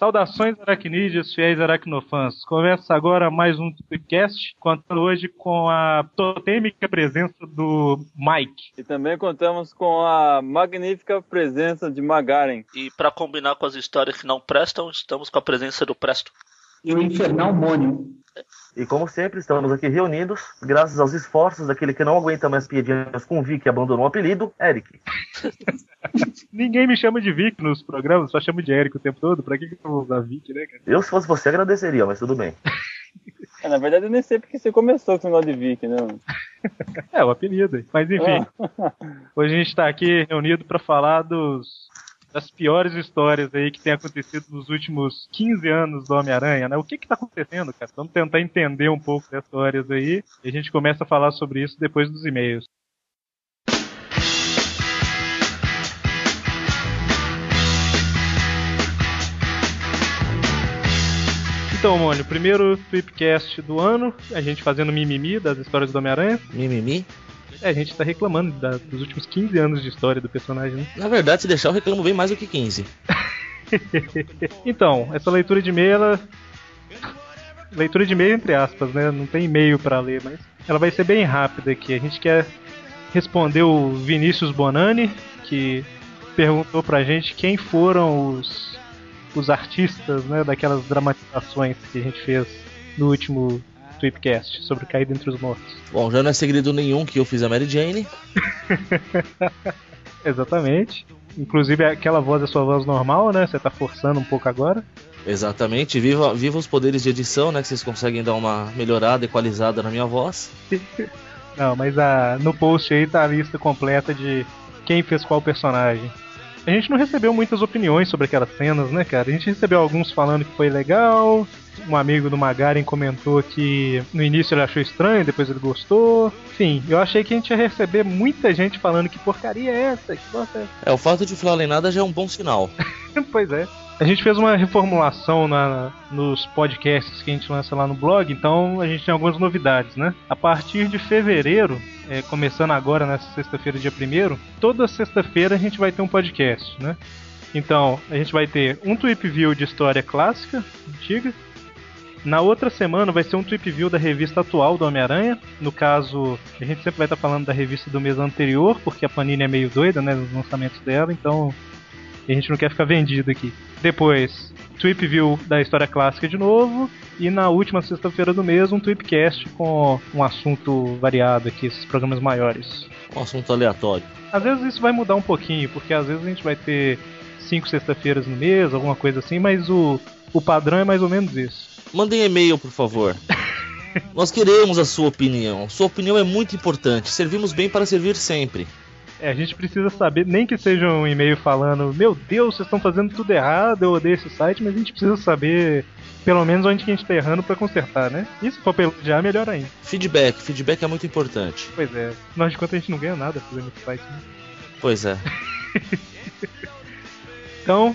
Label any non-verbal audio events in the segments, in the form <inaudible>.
Saudações aracnídeos, fiéis aracnofãs. Começa agora mais um podcast, contando hoje com a totêmica presença do Mike. E também contamos com a magnífica presença de Magaren. E para combinar com as histórias que não prestam, estamos com a presença do Presto. E o infernal mônio. E como sempre, estamos aqui reunidos, graças aos esforços daquele que não aguenta mais piadinhas com o Vic e abandonou o apelido, Eric. <laughs> Ninguém me chama de Vic nos programas, só chamo de Eric o tempo todo. Pra que, que eu vou usar Vic, né, cara? Eu, se fosse você, agradeceria, mas tudo bem. <laughs> É, na verdade, eu nem sei porque você começou com o negócio de Vic, né? <laughs> É, o apelido. Mas enfim, hoje a gente tá aqui reunido pra falar dos das piores histórias aí que tem acontecido nos últimos 15 anos do Homem-Aranha, né? O que que tá acontecendo, cara? Vamos tentar entender um pouco das histórias aí e a gente começa a falar sobre isso depois dos e-mails. Então, Mônio, primeiro Tweepcast do ano, a gente fazendo mimimi das histórias do Homem-Aranha. Mimimi. É, a gente tá reclamando da- dos últimos 15 anos de história do personagem, né? Na verdade, se deixar, eu reclamo bem mais do que 15. <laughs> Então, essa leitura de e-mail, ela. Leitura de e-mail entre aspas, né? Não tem e-mail pra ler, mas ela vai ser bem rápida aqui. A gente quer responder o Vinícius Bonani, que perguntou pra gente quem foram os, os artistas, né, daquelas dramatizações que a gente fez no último Tweepcast sobre Caída entre os Mortos. Bom, já não é segredo nenhum que eu fiz a Mary Jane. <laughs> Exatamente. Inclusive aquela voz é sua voz normal, né? Você tá forçando um pouco agora. Exatamente. Viva, viva os poderes de edição, né? Que vocês conseguem dar uma melhorada, equalizada na minha voz. <laughs> Não, mas a, no post aí tá a lista completa de quem fez qual personagem. A gente não recebeu muitas opiniões sobre aquelas cenas, né, cara? A gente recebeu alguns falando que foi legal. Um amigo do Magaren comentou que no início ele achou estranho, depois ele gostou. Enfim, eu achei que a gente ia receber muita gente falando que porcaria é essa, que bosta é essa. É, o fato de falar em nada já é um bom sinal. <laughs> pois é. A gente fez uma reformulação na- nos podcasts que a gente lança lá no blog, então a gente tem algumas novidades, né? A partir de fevereiro, é, começando agora nessa sexta-feira, dia 1 toda sexta-feira a gente vai ter um podcast, né? Então, a gente vai ter um Tweep View de história clássica, antiga. Na outra semana vai ser um Tweep View da revista atual do Homem-Aranha. No caso, a gente sempre vai estar falando da revista do mês anterior, porque a Panini é meio doida, né, nos lançamentos dela, então a gente não quer ficar vendido aqui. Depois, Tweep View da história clássica de novo. E na última sexta-feira do mês, um Tweepcast com um assunto variado aqui, esses programas maiores. Um assunto aleatório. Às vezes isso vai mudar um pouquinho, porque às vezes a gente vai ter cinco sexta-feiras no mês, alguma coisa assim, mas o, o padrão é mais ou menos isso. Mandem e-mail, por favor. <laughs> Nós queremos a sua opinião. Sua opinião é muito importante. Servimos bem para servir sempre. É, a gente precisa saber, nem que seja um e-mail falando, meu Deus, vocês estão fazendo tudo errado, eu odeio esse site, mas a gente precisa saber pelo menos onde que a gente tá errando pra consertar, né? E se for pra elogiar, melhor ainda. Feedback. Feedback é muito importante. Pois é, afinal de contas a gente não ganha nada fazendo esse site, né? Pois é. <laughs> Então,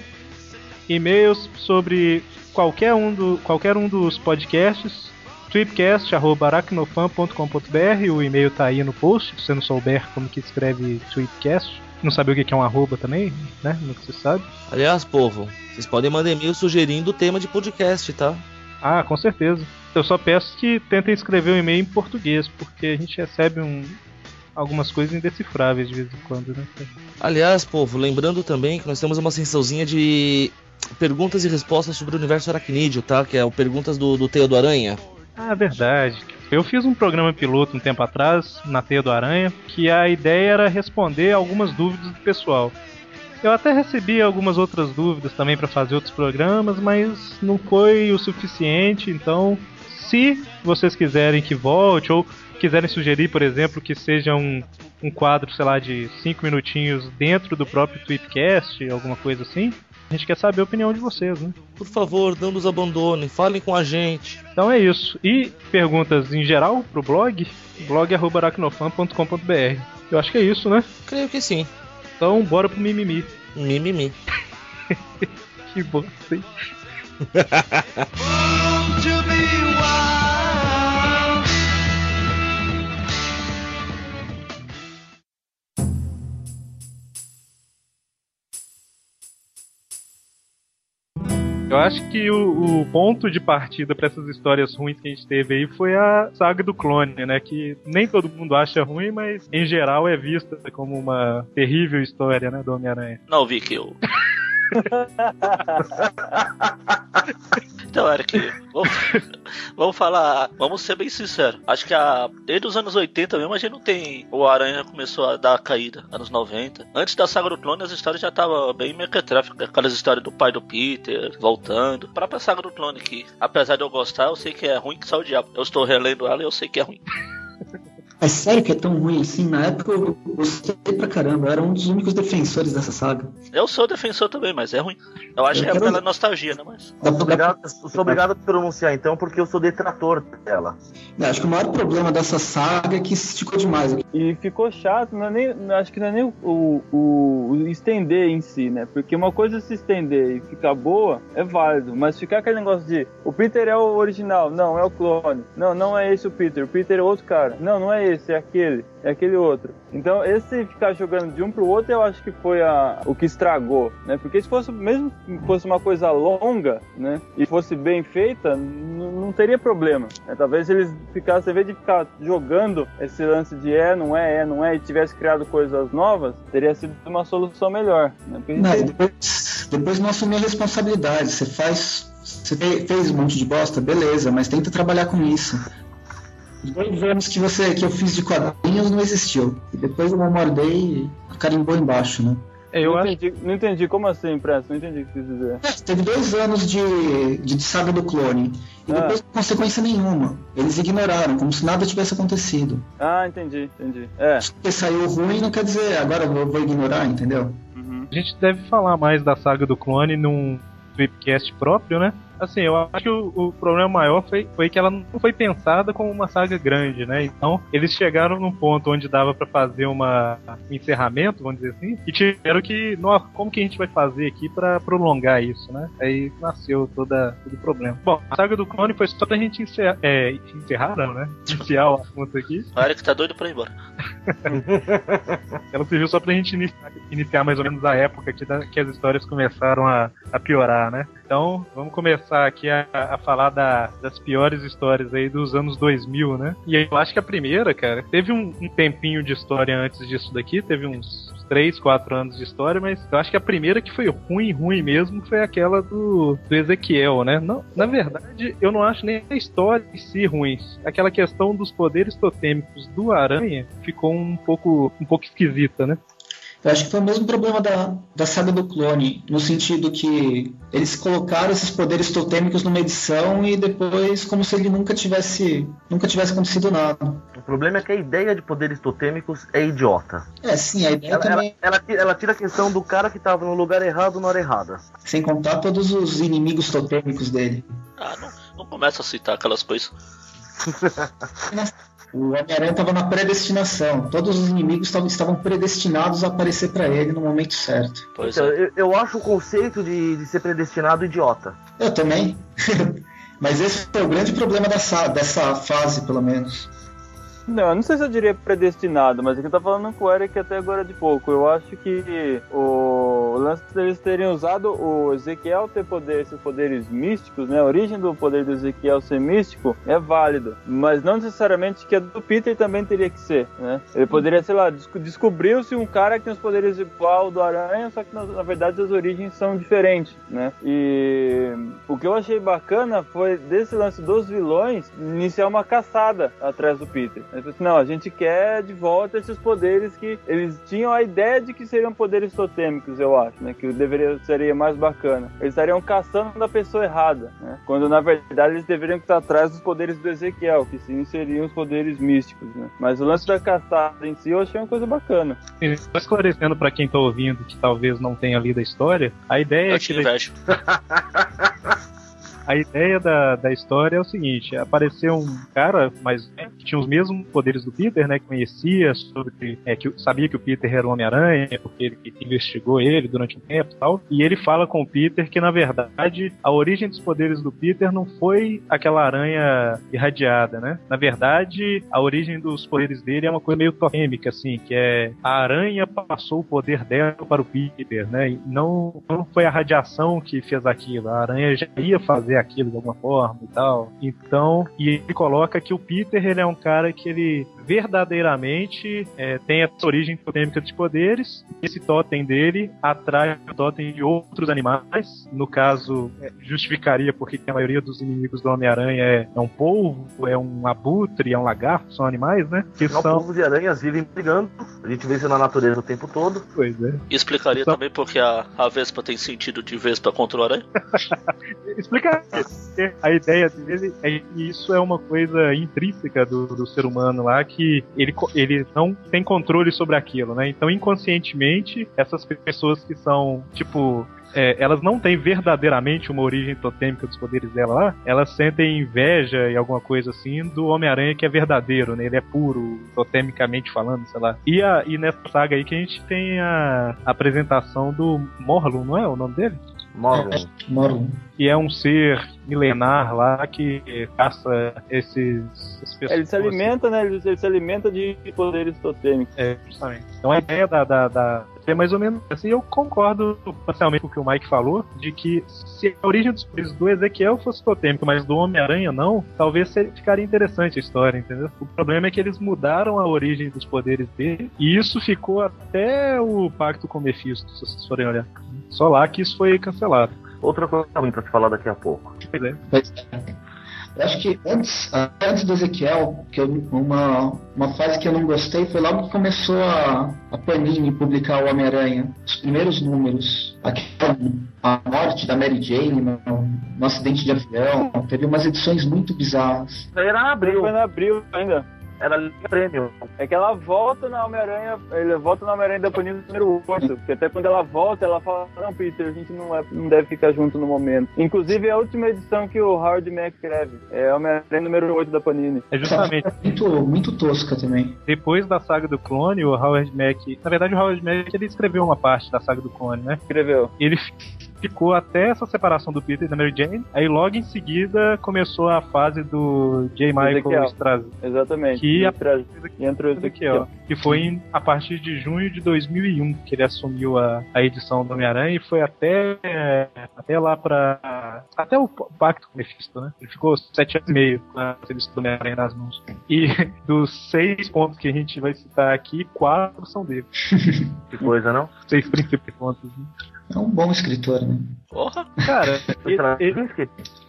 e-mails sobre qualquer um, do, qualquer um dos podcasts, tweepcast.aracnofan.com.br, o e-mail tá aí no post, se você não souber como que escreve tweepcast. Não sabe o que é um arroba também, né? Nunca se sabe. Aliás, povo, vocês podem mandar e-mail sugerindo o tema de podcast, tá? Ah, com certeza. Eu só peço que tentem escrever o e-mail em português, porque a gente recebe um, algumas coisas indecifráveis de vez em quando, né? Aliás, povo, lembrando também que nós temos uma sessãozinha de perguntas e respostas sobre o universo aracnídeo, tá? Que é o Perguntas do, do do Aranha. Ah, verdade. Eu fiz um programa piloto um tempo atrás, na Teia do Aranha, que a ideia era responder algumas dúvidas do pessoal. Eu até recebi algumas outras dúvidas também para fazer outros programas, mas não foi o suficiente, então se vocês quiserem que volte ou quiserem sugerir, por exemplo, que seja um, um quadro, sei lá, de 5 minutinhos dentro do próprio Tweetcast, alguma coisa assim, a gente quer saber a opinião de vocês, né? Por favor, não nos abandonem, falem com a gente. Então é isso. E perguntas em geral pro blog, blog.aracnofan.com.br. Eu acho que é isso, né? Creio que sim. Então bora pro mimimi. Mimimi. <laughs> Que bom, sim. <laughs> Eu acho que o, o ponto de partida pra essas histórias ruins que a gente teve aí foi a saga do clone, né? Que nem todo mundo acha ruim, mas em geral é vista como uma terrível história, né, do Homem-Aranha. Não, Vic, eu. <laughs> então, Eric, vamos, vamos falar. Vamos ser bem sinceros. Acho que a, desde os anos 80 mesmo a gente não tem. O Aranha começou a dar a caída, anos 90. Antes da saga do clone, as histórias já estavam bem mequetráficas. Aquelas histórias do pai do Peter voltando. A própria saga do clone, que apesar de eu gostar, eu sei que é ruim que saiu o diabo. Eu estou relendo ela e eu sei que é ruim. <laughs> É sério que é tão ruim assim? Na época eu gostei pra caramba, eu era um dos únicos defensores dessa saga. Eu sou defensor também, mas é ruim. Eu acho Eu que é quero- pela nostalgia, né? Mas. Eu sou obrigado, eu sou obrigado a pronunciar então, porque eu sou detrator dela. Eu acho que o maior problema dessa saga é que se esticou demais. E ficou chato, não é nem, acho que não é nem o, o- o estender em si, né? Porque uma coisa é se estender e ficar boa é válido, mas ficar aquele negócio de o Peter é o original, não, é o clone. Não, não é esse o Peter, o Peter é outro cara. Não, não é esse, é aquele, é aquele outro. Então, esse ficar jogando de um pro outro, eu acho que foi a, o que estragou, né? Porque se fosse, mesmo que fosse uma coisa longa, né? E fosse bem feita, não teria problema. né? Talvez eles ficassem, em vez de ficar jogando esse lance de é, não é, é, não é, e tivesse criado coisas novas, teria sido uma solução melhor. Né? Não, tem- depois, depois não assumir a responsabilidade. Você faz. Você fe- fez um monte de bosta, beleza, mas tenta trabalhar com isso. Os dois anos que, você, que eu fiz de quadrinhos não existiu. E depois eu mordei e carimbou embaixo, né? É, eu não, acho entendi, não entendi, como assim, Presto? Não entendi o que quis dizer. É, teve dois anos de, de saga do clone. E Ah. depois consequência nenhuma. Eles ignoraram, como se nada tivesse acontecido. Ah, entendi, entendi. É. Porque saiu ruim não quer dizer agora eu vou, vou ignorar, entendeu? Uhum. A gente deve falar mais da saga do clone num Tweepcast próprio, né? Assim, eu acho que o, o problema maior foi, foi que ela não foi pensada como uma saga grande, né? Então, eles chegaram num ponto onde dava pra fazer uma, um encerramento, vamos dizer assim, e tiveram que, nossa, como que a gente vai fazer aqui pra prolongar isso, né? Aí nasceu toda, todo o problema. Bom, a saga do clone foi só pra gente encerrar, é, encerrar não, né? <laughs> Iniciar o assunto aqui. O Eric tá doido pra ir embora. <laughs> Ela serviu só pra gente iniciar, iniciar mais ou menos a época que, que as histórias começaram a, a piorar, né? Então, vamos começar aqui a, a falar da- das piores histórias aí dos anos 2000, né? E aí eu acho que a primeira, cara, teve um, um tempinho de história antes disso daqui, teve uns 3, 4 anos de história, mas eu acho que a primeira que foi ruim, ruim mesmo, foi aquela do, do Ezequiel, né? Não, na verdade, eu não acho nem a história em si ruim. Aquela questão dos poderes totêmicos do Aranha ficou um pouco, um pouco esquisita, né? Eu acho que foi o mesmo problema da, da saga do clone, no sentido que eles colocaram esses poderes totêmicos numa edição e depois como se ele nunca tivesse nunca tivesse acontecido nada. O problema é que a ideia de poderes totêmicos é idiota. É, sim, a ideia Ela, ela, também, ela, tira- ela tira a questão do cara que tava no lugar errado na hora errada. sem contar todos os inimigos totêmicos dele. Ah, não, não começa a citar aquelas coisas. <laughs> O Homem-Aranha estava na predestinação, todos os inimigos tavam- estavam predestinados a aparecer para ele no momento certo. Pois Então, é. eu, eu acho o conceito de, de ser predestinado idiota. Eu também. <laughs> Mas esse foi o grande problema dessa, dessa fase, pelo menos. Não, eu não sei se eu diria predestinado, mas aqui tá falando com o Eric até agora de pouco. Eu acho que o lance deles terem usado o Ezequiel ter poder, esses poderes místicos, né? A origem do poder do Ezequiel ser místico é válido, mas não necessariamente que a do Peter também teria que ser, né? Ele poderia, sei lá, desco- descobriu-se um cara que tem os poderes igual do Aranha, só que na, na verdade as origens são diferentes, né? E o que eu achei bacana foi desse lance dos vilões iniciar uma caçada atrás do Peter. Ele falou assim, não, a gente quer de volta esses poderes que eles tinham a ideia de que seriam poderes totêmicos, eu acho, né? Que deveria seria mais bacana. Eles estariam caçando da pessoa errada, né? Quando na verdade eles deveriam estar atrás dos poderes do Ezequiel, que sim seriam os poderes místicos, né? Mas o lance da caçada em si eu achei uma coisa bacana. Assim, só esclarecendo pra quem tá ouvindo que talvez não tenha lido a história, a ideia Eu é te que invejo. <laughs> A ideia da, da história é o seguinte: apareceu um cara, mas né, que tinha os mesmos poderes do Peter, né? Que conhecia sobre. É, que sabia que o Peter era o Homem-Aranha, porque ele investigou ele durante um tempo e tal. E ele fala com o Peter que, na verdade, a origem dos poderes do Peter não foi aquela aranha irradiada, né? Na verdade, a origem dos poderes dele é uma coisa meio totêmica, assim, que é a aranha passou o poder dela para o Peter, né? E não, não foi a radiação que fez aquilo, a aranha já ia fazer aquilo de alguma forma e tal. Então, e ele coloca que o Peter, ele é um cara que ele verdadeiramente é, tem essa origem totêmica de poderes. Esse totem dele atrai o totem de outros animais. No caso, é, justificaria porque a maioria dos inimigos do Homem-Aranha é, é, um polvo, é um abutre, é um lagarto, são animais, né? Que Não, são... polvos e aranhas vivem brigando. A gente vê isso na natureza o tempo todo. Pois é. E explicaria são... também porque a, a Vespa tem sentido de Vespa contra o aranha? <laughs> explicaria. A ideia dele é que isso é uma coisa intrínseca do, do ser humano lá, que que ele, ele não tem controle sobre aquilo, né? Então, inconscientemente, essas pessoas que são, tipo, é, elas não têm verdadeiramente uma origem totêmica dos poderes dela lá, elas sentem inveja e alguma coisa assim do Homem-Aranha que é verdadeiro, né? Ele é puro, totemicamente falando, sei lá. E, a, e nessa saga aí que a gente tem a, apresentação do Morlun, não é o nome dele? Morlun. Morlun. Que é um ser milenar lá que caça esses, pessoas. Ele se alimenta, né? Ele, ele, se alimenta de poderes totêmicos. É, justamente. Então a ideia da, da, da é mais ou menos assim. Eu concordo parcialmente com o que o Mike falou, de que se a origem dos poderes do Ezequiel fosse totêmico, mas do Homem-Aranha não, talvez ficaria interessante a história, entendeu? O problema é que eles mudaram a origem dos poderes dele, e isso ficou até o pacto com o Mephisto, se vocês forem olhar. Só lá que isso foi cancelado. Outra coisa também pra se falar daqui a pouco. Pois é. Eu acho que antes, antes do Ezequiel, que eu, uma, uma fase que eu não gostei foi logo que começou a, a Panini publicar o Homem-Aranha, os primeiros números. Aquela, a morte da Mary Jane no, no acidente de avião, teve umas edições muito bizarras. Era abril. Foi em abril ainda. Era prêmio. É que ela volta na Homem-Aranha, ele volta na Homem-Aranha da Panini número 8. Porque até quando ela volta, ela fala: Não, Peter, a gente não, é, não deve ficar junto no momento. Inclusive, é a última edição que o Howard Mack escreve. É Homem-Aranha número 8 da Panini. É justamente. Muito, muito tosca também. Depois da saga do clone, o Howard Mack. Na verdade, o Howard Mack ele escreveu uma parte da saga do clone, né? Escreveu. Ele ficou até essa separação do Peter e da Mary Jane. Aí logo em seguida começou a fase do J. Michael Straczynski. Exatamente. Que, a... e entrou esse aqui, ó. que foi em, a partir de junho de 2001 que ele assumiu a, a edição do Homem-Aranha e foi até, até lá pra. até o pacto com o Mephisto, né? Ele ficou sete anos e meio com a edição do Homem-Aranha nas mãos. E <laughs> dos seis pontos que a gente vai citar aqui, quatro são dele. <laughs> que coisa, não? Seis principais pontos. Né? É um bom escritor, né? Porra! Cara, <laughs> ele,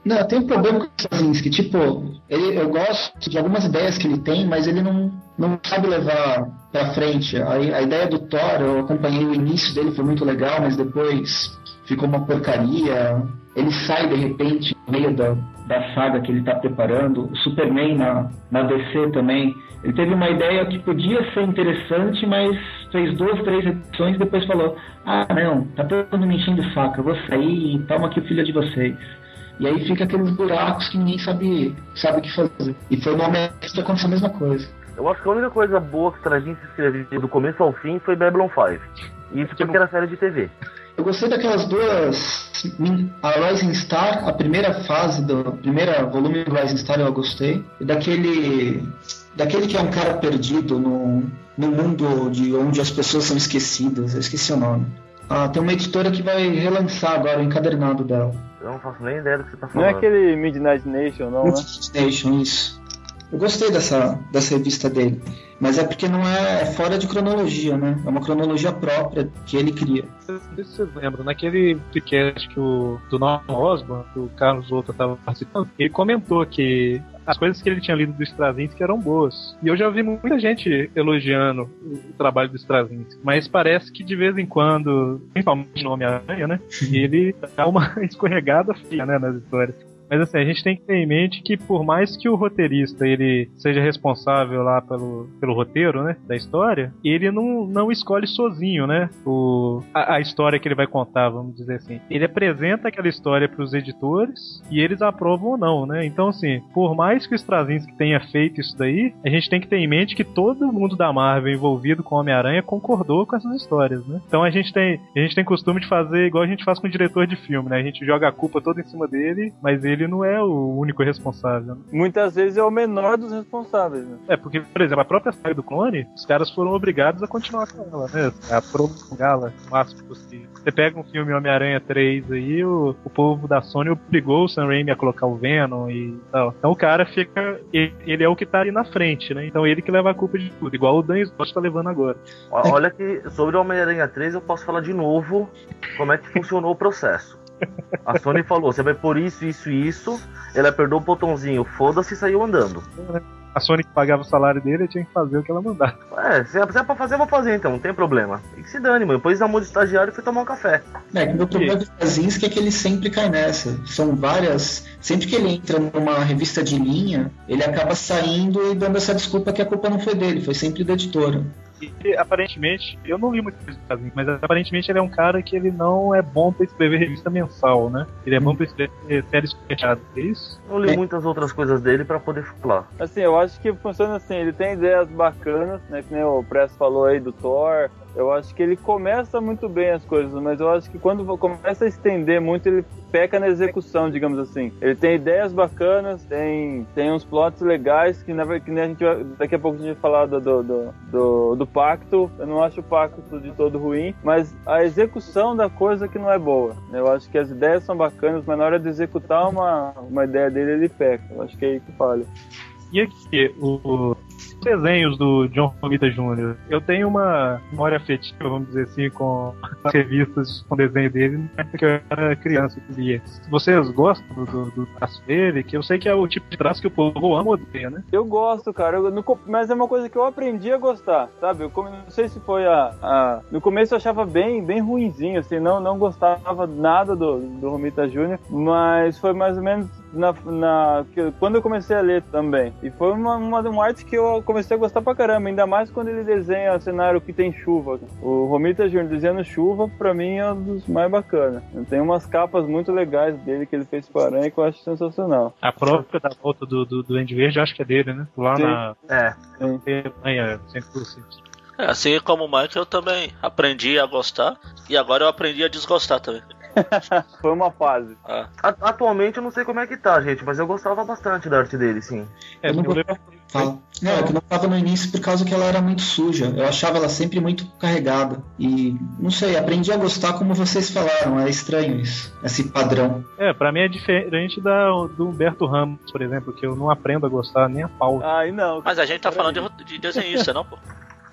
Não, tem um problema com o Straczynski. Tipo, ele, eu gosto de algumas ideias que ele tem, mas ele não, não sabe levar pra frente. A, a ideia do Thor, eu acompanhei o início dele, foi muito legal, mas depois ficou uma porcaria. Ele sai de repente no meio da, da saga que ele está preparando. O Superman na, na DC também. Ele teve uma ideia que podia ser interessante, mas fez duas, três edições e depois falou: Ah, não, tá todo mundo me enchendo o saco, eu vou sair e toma aqui o filho de vocês. E aí fica aqueles buracos que ninguém sabe, sabe o que fazer. E foi no momento que aconteceu a mesma coisa. Eu acho que a única coisa boa que Straczynski escreveu do começo ao fim foi Babylon 5. E isso porque era série de TV. Eu gostei daquelas duas. A Rising Star, a primeira fase do. primeiro volume do Rising Star eu gostei. E daquele. Daquele que é um cara perdido no, no mundo de onde as pessoas são esquecidas. Eu esqueci o nome. Ah, tem uma editora que vai relançar agora o encadernado dela. Eu não faço nem ideia do que você tá falando. Não é aquele Midnight Nation, não, Midnight né? Nation, isso. Eu gostei dessa, dessa revista dele. Mas é porque não é fora de cronologia, né? É uma cronologia própria que ele cria. Não sei se vocês lembram, naquele podcast que o, do Norman Osborn, que o Carlos Outra estava participando, ele comentou que as coisas que ele tinha lido do Straczynski eram boas. E eu já vi muita gente elogiando o trabalho do Straczynski, mas parece que de vez em quando, principalmente no Homem-Aranha, né? <laughs> ele dá uma <laughs> escorregada feia, né, nas histórias. Mas assim, a gente tem que ter em mente que por mais que o roteirista ele seja responsável lá pelo, pelo roteiro, né, da história, ele não, não escolhe sozinho, né, o, a, a história que ele vai contar, vamos dizer assim. Ele apresenta aquela história para os editores e eles aprovam ou não, né? Então assim, por mais que o Straczynski tenha feito isso daí, a gente tem que ter em mente que todo mundo da Marvel envolvido com Homem-Aranha concordou com essas histórias, né? Então a gente tem a gente tem costume de fazer igual a gente faz com o diretor de filme, né? A gente joga a culpa toda em cima dele, mas ele não é o único responsável. Né? Muitas vezes é o menor dos responsáveis, né? É, porque, por exemplo, a própria série do clone, os caras foram obrigados a continuar com ela, né? A prolongá-la o máximo possível. Você pega um filme Homem-Aranha 3 aí, o, o povo da Sony obrigou o Sam Raimi a colocar o Venom e tal. Então o cara fica. Ele, ele é o que tá ali na frente, né? Então ele que leva a culpa de tudo, igual o Dan Slott tá levando agora. Olha que sobre o Homem-Aranha 3 eu posso falar de novo como é que funcionou o processo. A Sony falou, você vai por isso, isso e isso. Ele apertou o botãozinho, foda-se e saiu andando. A Sony que pagava o salário dele ele tinha que fazer o que ela mandava. É, se é é pra fazer, eu vou fazer então, não tem problema. E que se dane, mano. Depois da mão de estagiário e fui tomar um café. É, que o meu problema do Krasinski é que ele sempre cai nessa. São várias. Sempre que ele entra numa revista de linha, ele acaba saindo e dando essa desculpa que a culpa não foi dele, foi sempre da editora. E aparentemente, eu não li muito coisa do Krasinski, mas aparentemente ele é um cara que ele não é bom pra escrever revista mensal, né? Ele é bom pra escrever séries fechadas, é isso? Eu li É. muitas outras coisas dele pra poder falar. Assim, eu acho que funciona assim, ele tem ideias bacanas, né? Que nem o Press falou aí do Thor. Eu acho que ele começa muito bem as coisas, mas eu acho que quando começa a estender muito, ele peca na execução, digamos assim. Ele tem ideias bacanas, tem, tem uns plots legais que, na, que a gente daqui a pouco a gente vai falar do, do, do, do, do pacto. Eu não acho o pacto de todo ruim, mas a execução da coisa que não é boa. Eu acho que as ideias são bacanas, mas na hora de executar uma, uma ideia dele, ele peca. Eu acho que é aí que falha. E aqui, o- os desenhos do John Romita Jr. Eu tenho uma memória afetiva, vamos dizer assim, com as revistas com desenho dele época que eu era criança que lia. Vocês gostam do, do, traço dele? Que eu sei que é o tipo de traço que o povo ama odeia, né? Eu gosto, cara, eu, mas é uma coisa que eu aprendi a gostar, sabe? Eu não sei se foi a, a- No começo eu achava bem, bem ruinzinho, assim, não, não gostava nada do, do Romita Jr., mas foi mais ou menos na, na- quando eu comecei a ler também. E foi uma, uma, uma arte que eu comecei a gostar pra caramba, ainda mais quando ele desenha cenário que tem chuva. O Romita Jr. desenhando chuva, pra mim, é um dos mais bacanas. Tem umas capas muito legais dele que ele fez para Aranha que eu acho sensacional. A própria da volta do, do, do Andy Verde, eu acho que é dele, né? Lá Sim. na É, Alemanha, sempre assim. É, assim como o Mike, eu também aprendi a gostar e agora eu aprendi a desgostar também. <laughs> Foi uma fase. Ah, atualmente eu não sei como é que tá, gente, mas eu gostava bastante da arte dele, sim. É, Eu não Fala. Não, é que eu não tava no início por causa que ela era muito suja. Eu achava ela sempre muito carregada. E, não sei, aprendi a gostar como vocês falaram. É estranho isso, esse padrão. É, pra mim é diferente da, do Humberto Ramos, por exemplo, que eu não aprendo a gostar nem a pau. Aí não. mas a gente tá falando de, de desenhista, não, pô?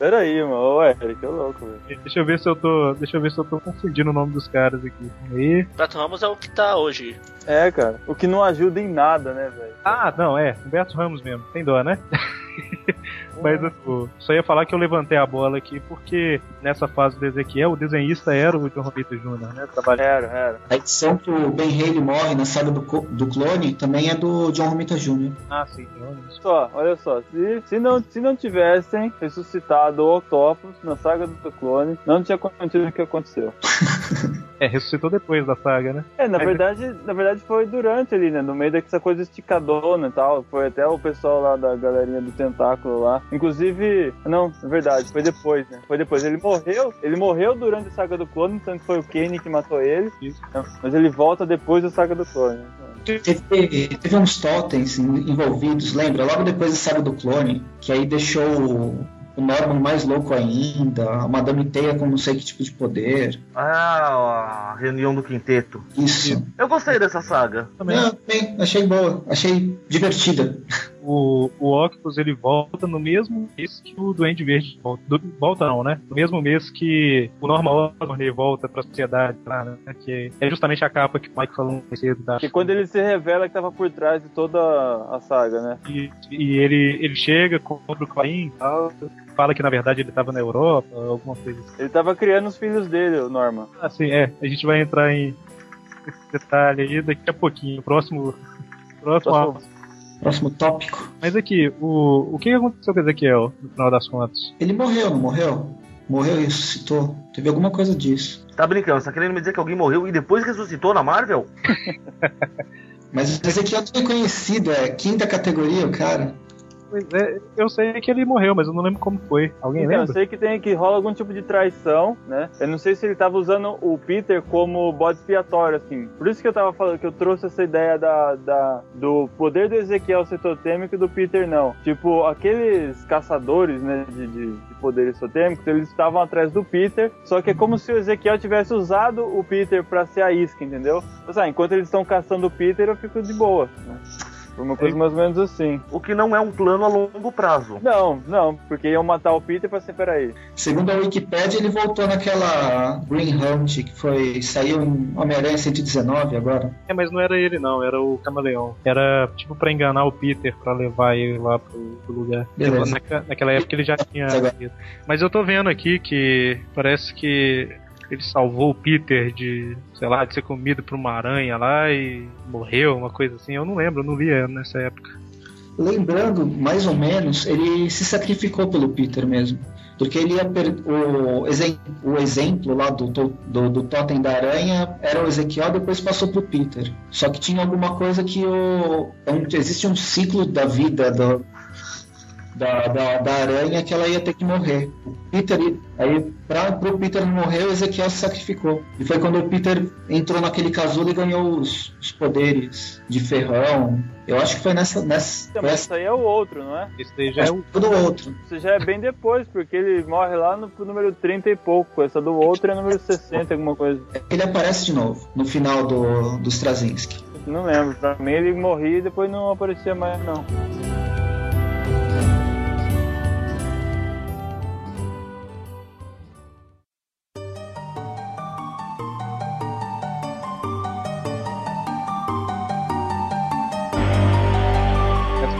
Peraí, mano. Ô, Eric, é louco, velho. Deixa eu ver se eu tô. Deixa eu ver se eu tô confundindo o nome dos caras aqui. Aí. Beto Ramos é o que tá hoje. É, cara. O que não ajuda em nada, né, velho? Ah, não, é, Humberto Ramos mesmo, tem dó, né? <laughs> Mas assim, só ia falar que eu levantei a bola aqui porque nessa fase do Ezequiel o desenhista era o John Romita Jr., né? Trabalhando. Era, era. A edição que o Ben Haley morre na saga do, do clone também é do John Romita Jr. Ah, sim. Só, olha só. Se, se, não, se não tivessem ressuscitado o Octopus na saga do clone, não tinha acontecido o que aconteceu. <laughs> É, ressuscitou depois da saga, né? É, na verdade, na verdade foi durante ali, né? No meio dessa coisa esticadona e tal. Foi até o pessoal lá da galerinha do tentáculo lá. Inclusive, não, na verdade, foi depois, né? Foi depois. Ele morreu, ele morreu durante a saga do clone, tanto que foi o Kenny que matou ele. Não, Mas ele volta depois da saga do clone. né? Teve, teve uns totens envolvidos, lembra? Logo depois da saga do clone, que aí deixou o, Norman mais louco ainda, a Madame Teia com não sei que tipo de poder. Ah, a reunião do quinteto. Isso. Eu gostei dessa saga. Também. Não, bem, achei boa, achei divertida. O, o Octopus ele volta no mesmo mês que o Duende Verde volta. Do- volta não, né? No mesmo mês que o Norman Osborn volta pra sociedade lá, né? Que é justamente a capa que o Mike falou mais cedo da Que quando ele se revela que tava por trás de toda a saga, né? E, e ele, ele chega, compra o Clarim e tal, fala que na verdade ele tava na Europa, alguma coisa assim. Ele tava criando os filhos dele, o Norman. Assim, é, a gente vai entrar em esse detalhe aí daqui a pouquinho. Próximo Próximo. Próximo. Próximo tópico. Mas aqui, o, o que aconteceu com o Ezequiel, no final das contas? Ele morreu, não morreu? Morreu e ressuscitou. Teve alguma coisa disso. Tá brincando, você tá querendo me dizer que alguém morreu e depois ressuscitou na Marvel? <laughs> <laughs> Mas o Ezequiel é conhecido, é quinta categoria, o cara. Pois é, eu sei que ele morreu, mas eu não lembro como foi. Alguém Então, eu lembra? sei que tem que rola algum tipo de traição, né? Eu não sei se ele tava usando o Peter como bode expiatório, assim. Por isso que eu tava falando que eu trouxe essa ideia da, da- do poder do Ezequiel ser totêmico e do Peter não. Tipo, aqueles caçadores, né, de, de, de poderes totêmicos, eles estavam atrás do Peter, só que é como se o Ezequiel tivesse usado o Peter pra ser a isca, entendeu? Mas, ah, enquanto eles estão caçando o Peter, eu fico de boa, né? Foi uma coisa mais ou menos assim. O que não é um plano a longo prazo. Não, não, porque iam matar o Peter pra ser, peraí. Segundo a Wikipedia, ele voltou naquela Green Hunt que foi saiu em Homem-Aranha 119 agora. É, mas não era ele não, era o Camaleão. Era tipo pra enganar o Peter, pra levar ele lá pro, pro lugar. Beleza. Naquela, naquela época ele já tinha. Mas eu tô vendo aqui que parece que ele salvou o Peter de, sei lá, de ser comido por uma aranha lá e morreu, uma coisa assim. Eu não lembro, eu não lia nessa época. Lembrando, mais ou menos, ele se sacrificou pelo Peter mesmo. Porque ele ia per... o, exem- o exemplo lá do, do, do Totem da Aranha era o Ezequiel, depois passou pro Peter. Só que tinha alguma coisa que o. é existe um ciclo da vida do- da, da, da aranha que ela ia ter que morrer. O Peter, aí, pra, pro Peter não morrer, o Ezequiel se sacrificou. E foi quando o Peter entrou naquele casulo e ganhou os, os poderes de ferrão. Eu acho que foi nessa. nessa, Então, essa isso aí é o outro, não é? Esse daí já é o. do outro. Isso já é bem depois, porque ele morre lá no número 30 e pouco. Essa do outro é número 60, alguma coisa. Ele aparece de novo no final do, do Straczynski. Não lembro. Pra mim ele morria e depois não aparecia mais, não.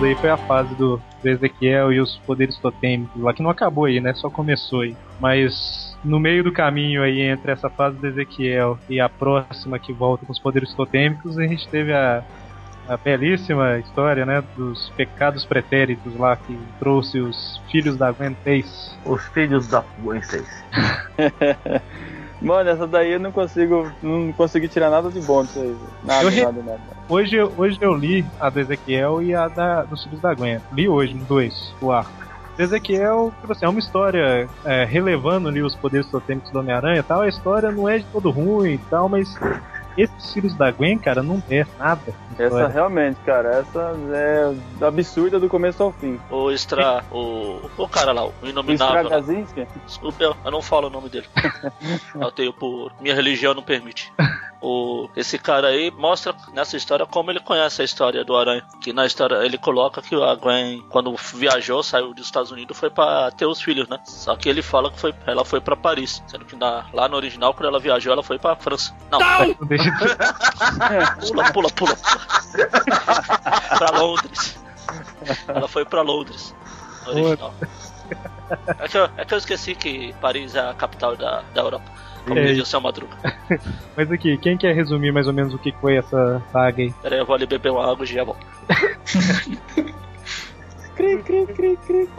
Daí foi a fase do, do Ezequiel e os poderes totêmicos lá, que não acabou aí, né? Só começou aí. Mas no meio do caminho aí entre essa fase do Ezequiel e a próxima que volta com os poderes totêmicos, a gente teve a, a belíssima história, né? Dos pecados pretéritos lá que trouxe os filhos da Gwen Stacy. Os filhos da Gwen Stacy. <laughs> Mano, essa daí eu não consigo. Não consegui tirar nada de bom disso aí. Nada, re- nada, nada. Hoje, eu- hoje eu li a do Ezequiel e a da, dos filhos da Gwen. Li hoje, nos dois, o arco. Ezequiel, tipo assim, é uma história é, relevando ali os poderes totêmicos do Homem-Aranha e tal. A história não é de todo ruim e tal, mas esses filhos da Gwen, cara, não é nada. na Essa realmente, cara, essa é absurda do começo ao fim. O Extra. O, o cara lá, o O Inominável. lá. Stragazinski? Desculpa, eu, eu não falo o nome dele. <laughs> eu tenho por. Minha religião não permite. O, esse cara aí mostra nessa história como ele conhece a história do Aranha. Que na história ele coloca que a Gwen, quando viajou, saiu dos Estados Unidos, foi pra ter os filhos, né? Só que ele fala que foi, ela foi pra Paris. Sendo que na- lá no original, quando ela viajou, ela foi pra França. Não, Não pula, pula, pula, pula. pra Londres. Ela foi pra Londres. Original. É que, eu, é que eu esqueci que Paris é a capital da, da Europa. Como É. diz o seu Madruga. Mas aqui, quem quer resumir mais ou menos o que foi essa saga aí? Pera aí, eu vou ali beber uma água e já volto. Cri, cri, cri, cri.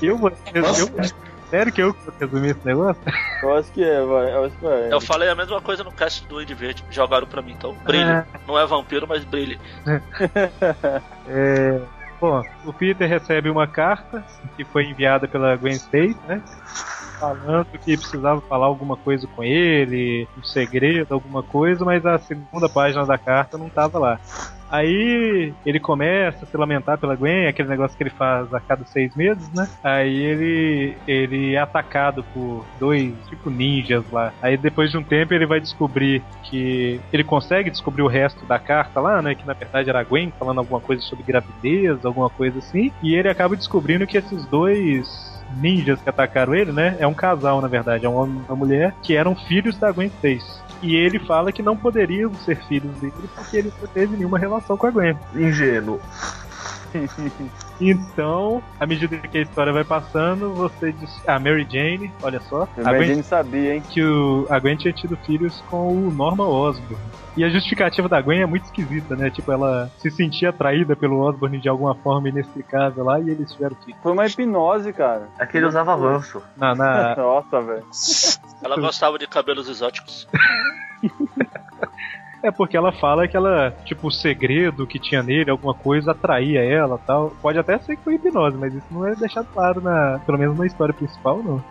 Eu vou. Eu, eu- sério que eu vou resumir esse negócio? Eu acho que é, vai. Eu acho que vai. Eu falei a mesma coisa no cast do Duende Verde. Jogaram pra mim, então brilhe. Não é vampiro, mas brilhe. <laughs> É, bom, o Peter recebe uma carta que foi enviada pela Gwen Stacy, né? Falando que precisava falar alguma coisa com ele, um segredo, alguma coisa, mas a segunda página da carta não tava lá. Aí ele começa a se lamentar pela Gwen, aquele negócio que ele faz a cada seis meses, né? Aí ele, ele é atacado por dois, tipo ninjas lá. Aí depois de um tempo ele vai descobrir que ele consegue descobrir o resto da carta lá, né? Que na verdade era a Gwen falando alguma coisa sobre gravidez, alguma coisa assim. E ele acaba descobrindo que esses dois ninjas que atacaram ele, né? É um casal, na verdade, é um homem e uma mulher que eram filhos da Gwen Stacy. E ele fala que não poderiam ser filhos dele porque ele não teve nenhuma relação com a Gwen. Ingênuo. <laughs> Então, à medida que a história vai passando, você diz. A Mary Jane, olha só. Eu A Gwen, imagino sabia, hein? que o, a Gwen tinha tido filhos com o Norman Osborn. E a justificativa da Gwen é muito esquisita, né? Tipo, ela se sentia atraída pelo Osborn de alguma forma inexplicável lá e eles tiveram filho. Foi uma hipnose, cara. É que ele usava avanço. Na, na, <laughs> Nossa, velho. Ela gostava de cabelos exóticos. É porque ela fala que ela, tipo, o segredo que tinha nele, alguma coisa, atraía ela tal. Pode até ser que foi hipnose, mas isso não é deixado claro na. Pelo menos na história principal, não.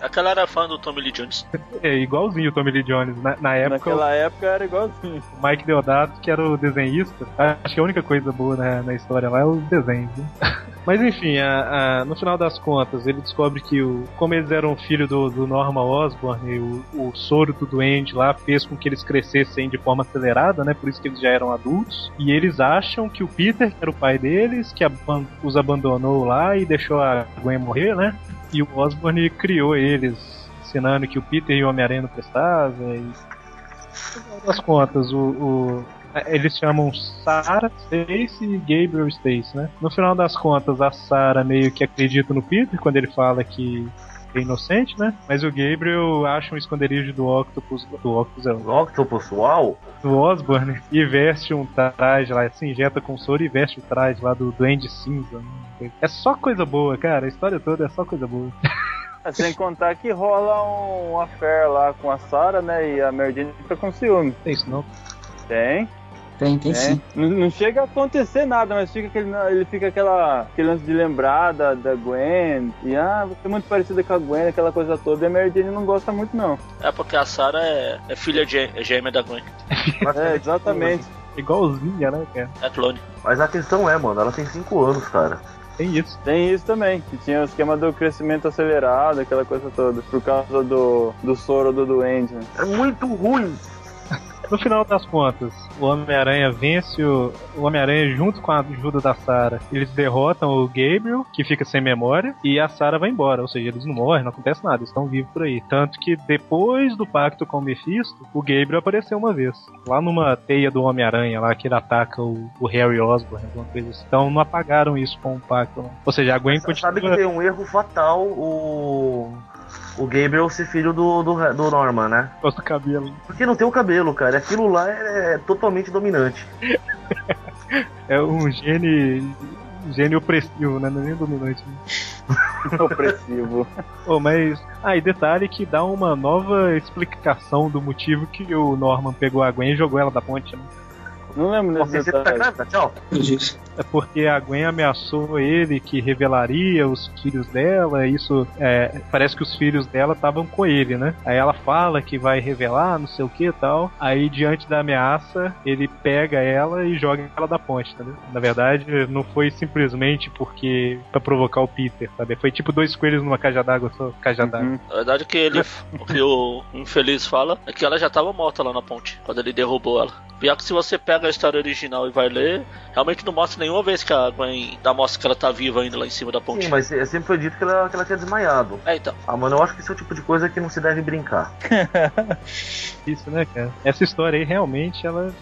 Aquela era fã do Tommy Lee Jones. <laughs> É igualzinho o Tommy Lee Jones. Na, na época, Naquela época era igualzinho. o Mike Deodato, que era o desenhista, acho que a única coisa boa na, na história lá é os desenhos. <laughs> Né? Mas enfim, a- a- no final das contas, ele descobre que o, como eles eram filho do, do Norma Osborn, e o, o soro do doente lá fez com que eles crescessem de forma acelerada, né? Por isso que eles já eram adultos. E eles acham que o Peter, que era o pai deles, que aban- os abandonou lá e deixou a Gwen morrer, né? E o Osborn criou eles, ensinando que o Peter e o Homem-Aranha não prestavam. E... Das contas, o, o- eles chamam Sarah Stacy e Gabriel Stacy, né? No final das contas, a Sarah meio que acredita no Peter quando ele fala que é inocente, né? Mas o Gabriel acha um esconderijo do Octopus, do Octopus, é, O Octopus, uau! do Osborn e veste um traje lá, se injeta com soro e veste o traje lá do Duende Cinza. né? É só coisa boa, cara. A história toda é só coisa boa. <laughs> É, Sem contar que rola um affair lá com a Sarah, né? E a Mary Jane fica com ciúme. Tem isso não? Tem, Tem, tem tem. sim. Não, não chega a acontecer nada, mas fica aquele, ele fica aquela, aquele lance de lembrar da, da Gwen. E ah, você é muito parecida com a Gwen, aquela coisa toda. E a Mary Jane não gosta muito, não. É porque a Sarah é, é filha gê- é gêmea da Gwen. É, exatamente. Igualzinha, né, cara? É clone. Mas a questão é, mano, ela tem 5 anos, cara. Tem isso. Tem isso também, que tinha o esquema do crescimento acelerado, aquela coisa toda. Por causa do, do soro do doente, né? É muito ruim. No final das contas, o Homem-Aranha vence o, o Homem-Aranha junto com a ajuda da Sarah. Eles derrotam o Gabriel, que fica sem memória, e a Sarah vai embora. Ou seja, eles não morrem, não acontece nada, eles estão vivos por aí. Tanto que depois do pacto com o Mephisto, o Gabriel apareceu uma vez. Lá numa teia do Homem-Aranha, lá que ele ataca o, o Harry Osborn, alguma coisa assim. Então não apagaram isso com o pacto. não. Ou seja, a Gwen Você sabe que continua. tem um erro fatal o. O Gabriel ser filho do, do, do Norman, né? com o cabelo. Porque não tem o cabelo, cara. Aquilo lá é, é totalmente dominante. <laughs> É um gene. Gênio opressivo, né? Não é nem dominante. Né? <laughs> Opressivo. Oh, mas. Ah, e detalhe que dá uma nova explicação do motivo que o Norman pegou a Gwen e jogou ela da ponte, né? Não lembro Porque desse você tá detalhe. grávida, tchau. É porque a Gwen ameaçou ele que revelaria os filhos dela, e isso é, parece que os filhos dela estavam com ele, né? Aí ela fala que vai revelar, não sei o que e tal. Aí, diante da ameaça, ele pega ela e joga ela da ponte, entendeu? Na verdade, não foi simplesmente porque pra provocar o Peter, sabe? Foi tipo dois coelhos numa caixa d'água só, caixa d'água. Uhum. Na verdade, que, ele, <laughs> o que o infeliz fala é que ela já tava morta lá na ponte, quando ele derrubou ela. Pior que se você pega a história original e vai ler, realmente não mostra nenhuma vez que a Gwen dá mostra que ela tá viva ainda lá em cima da ponte. Sim, mas é- sempre foi dito que ela, que ela tinha desmaiado. É, então. Ah, mano, eu acho que esse é o tipo de coisa que não se deve brincar. <laughs> Isso, né, cara? Essa história aí realmente ela,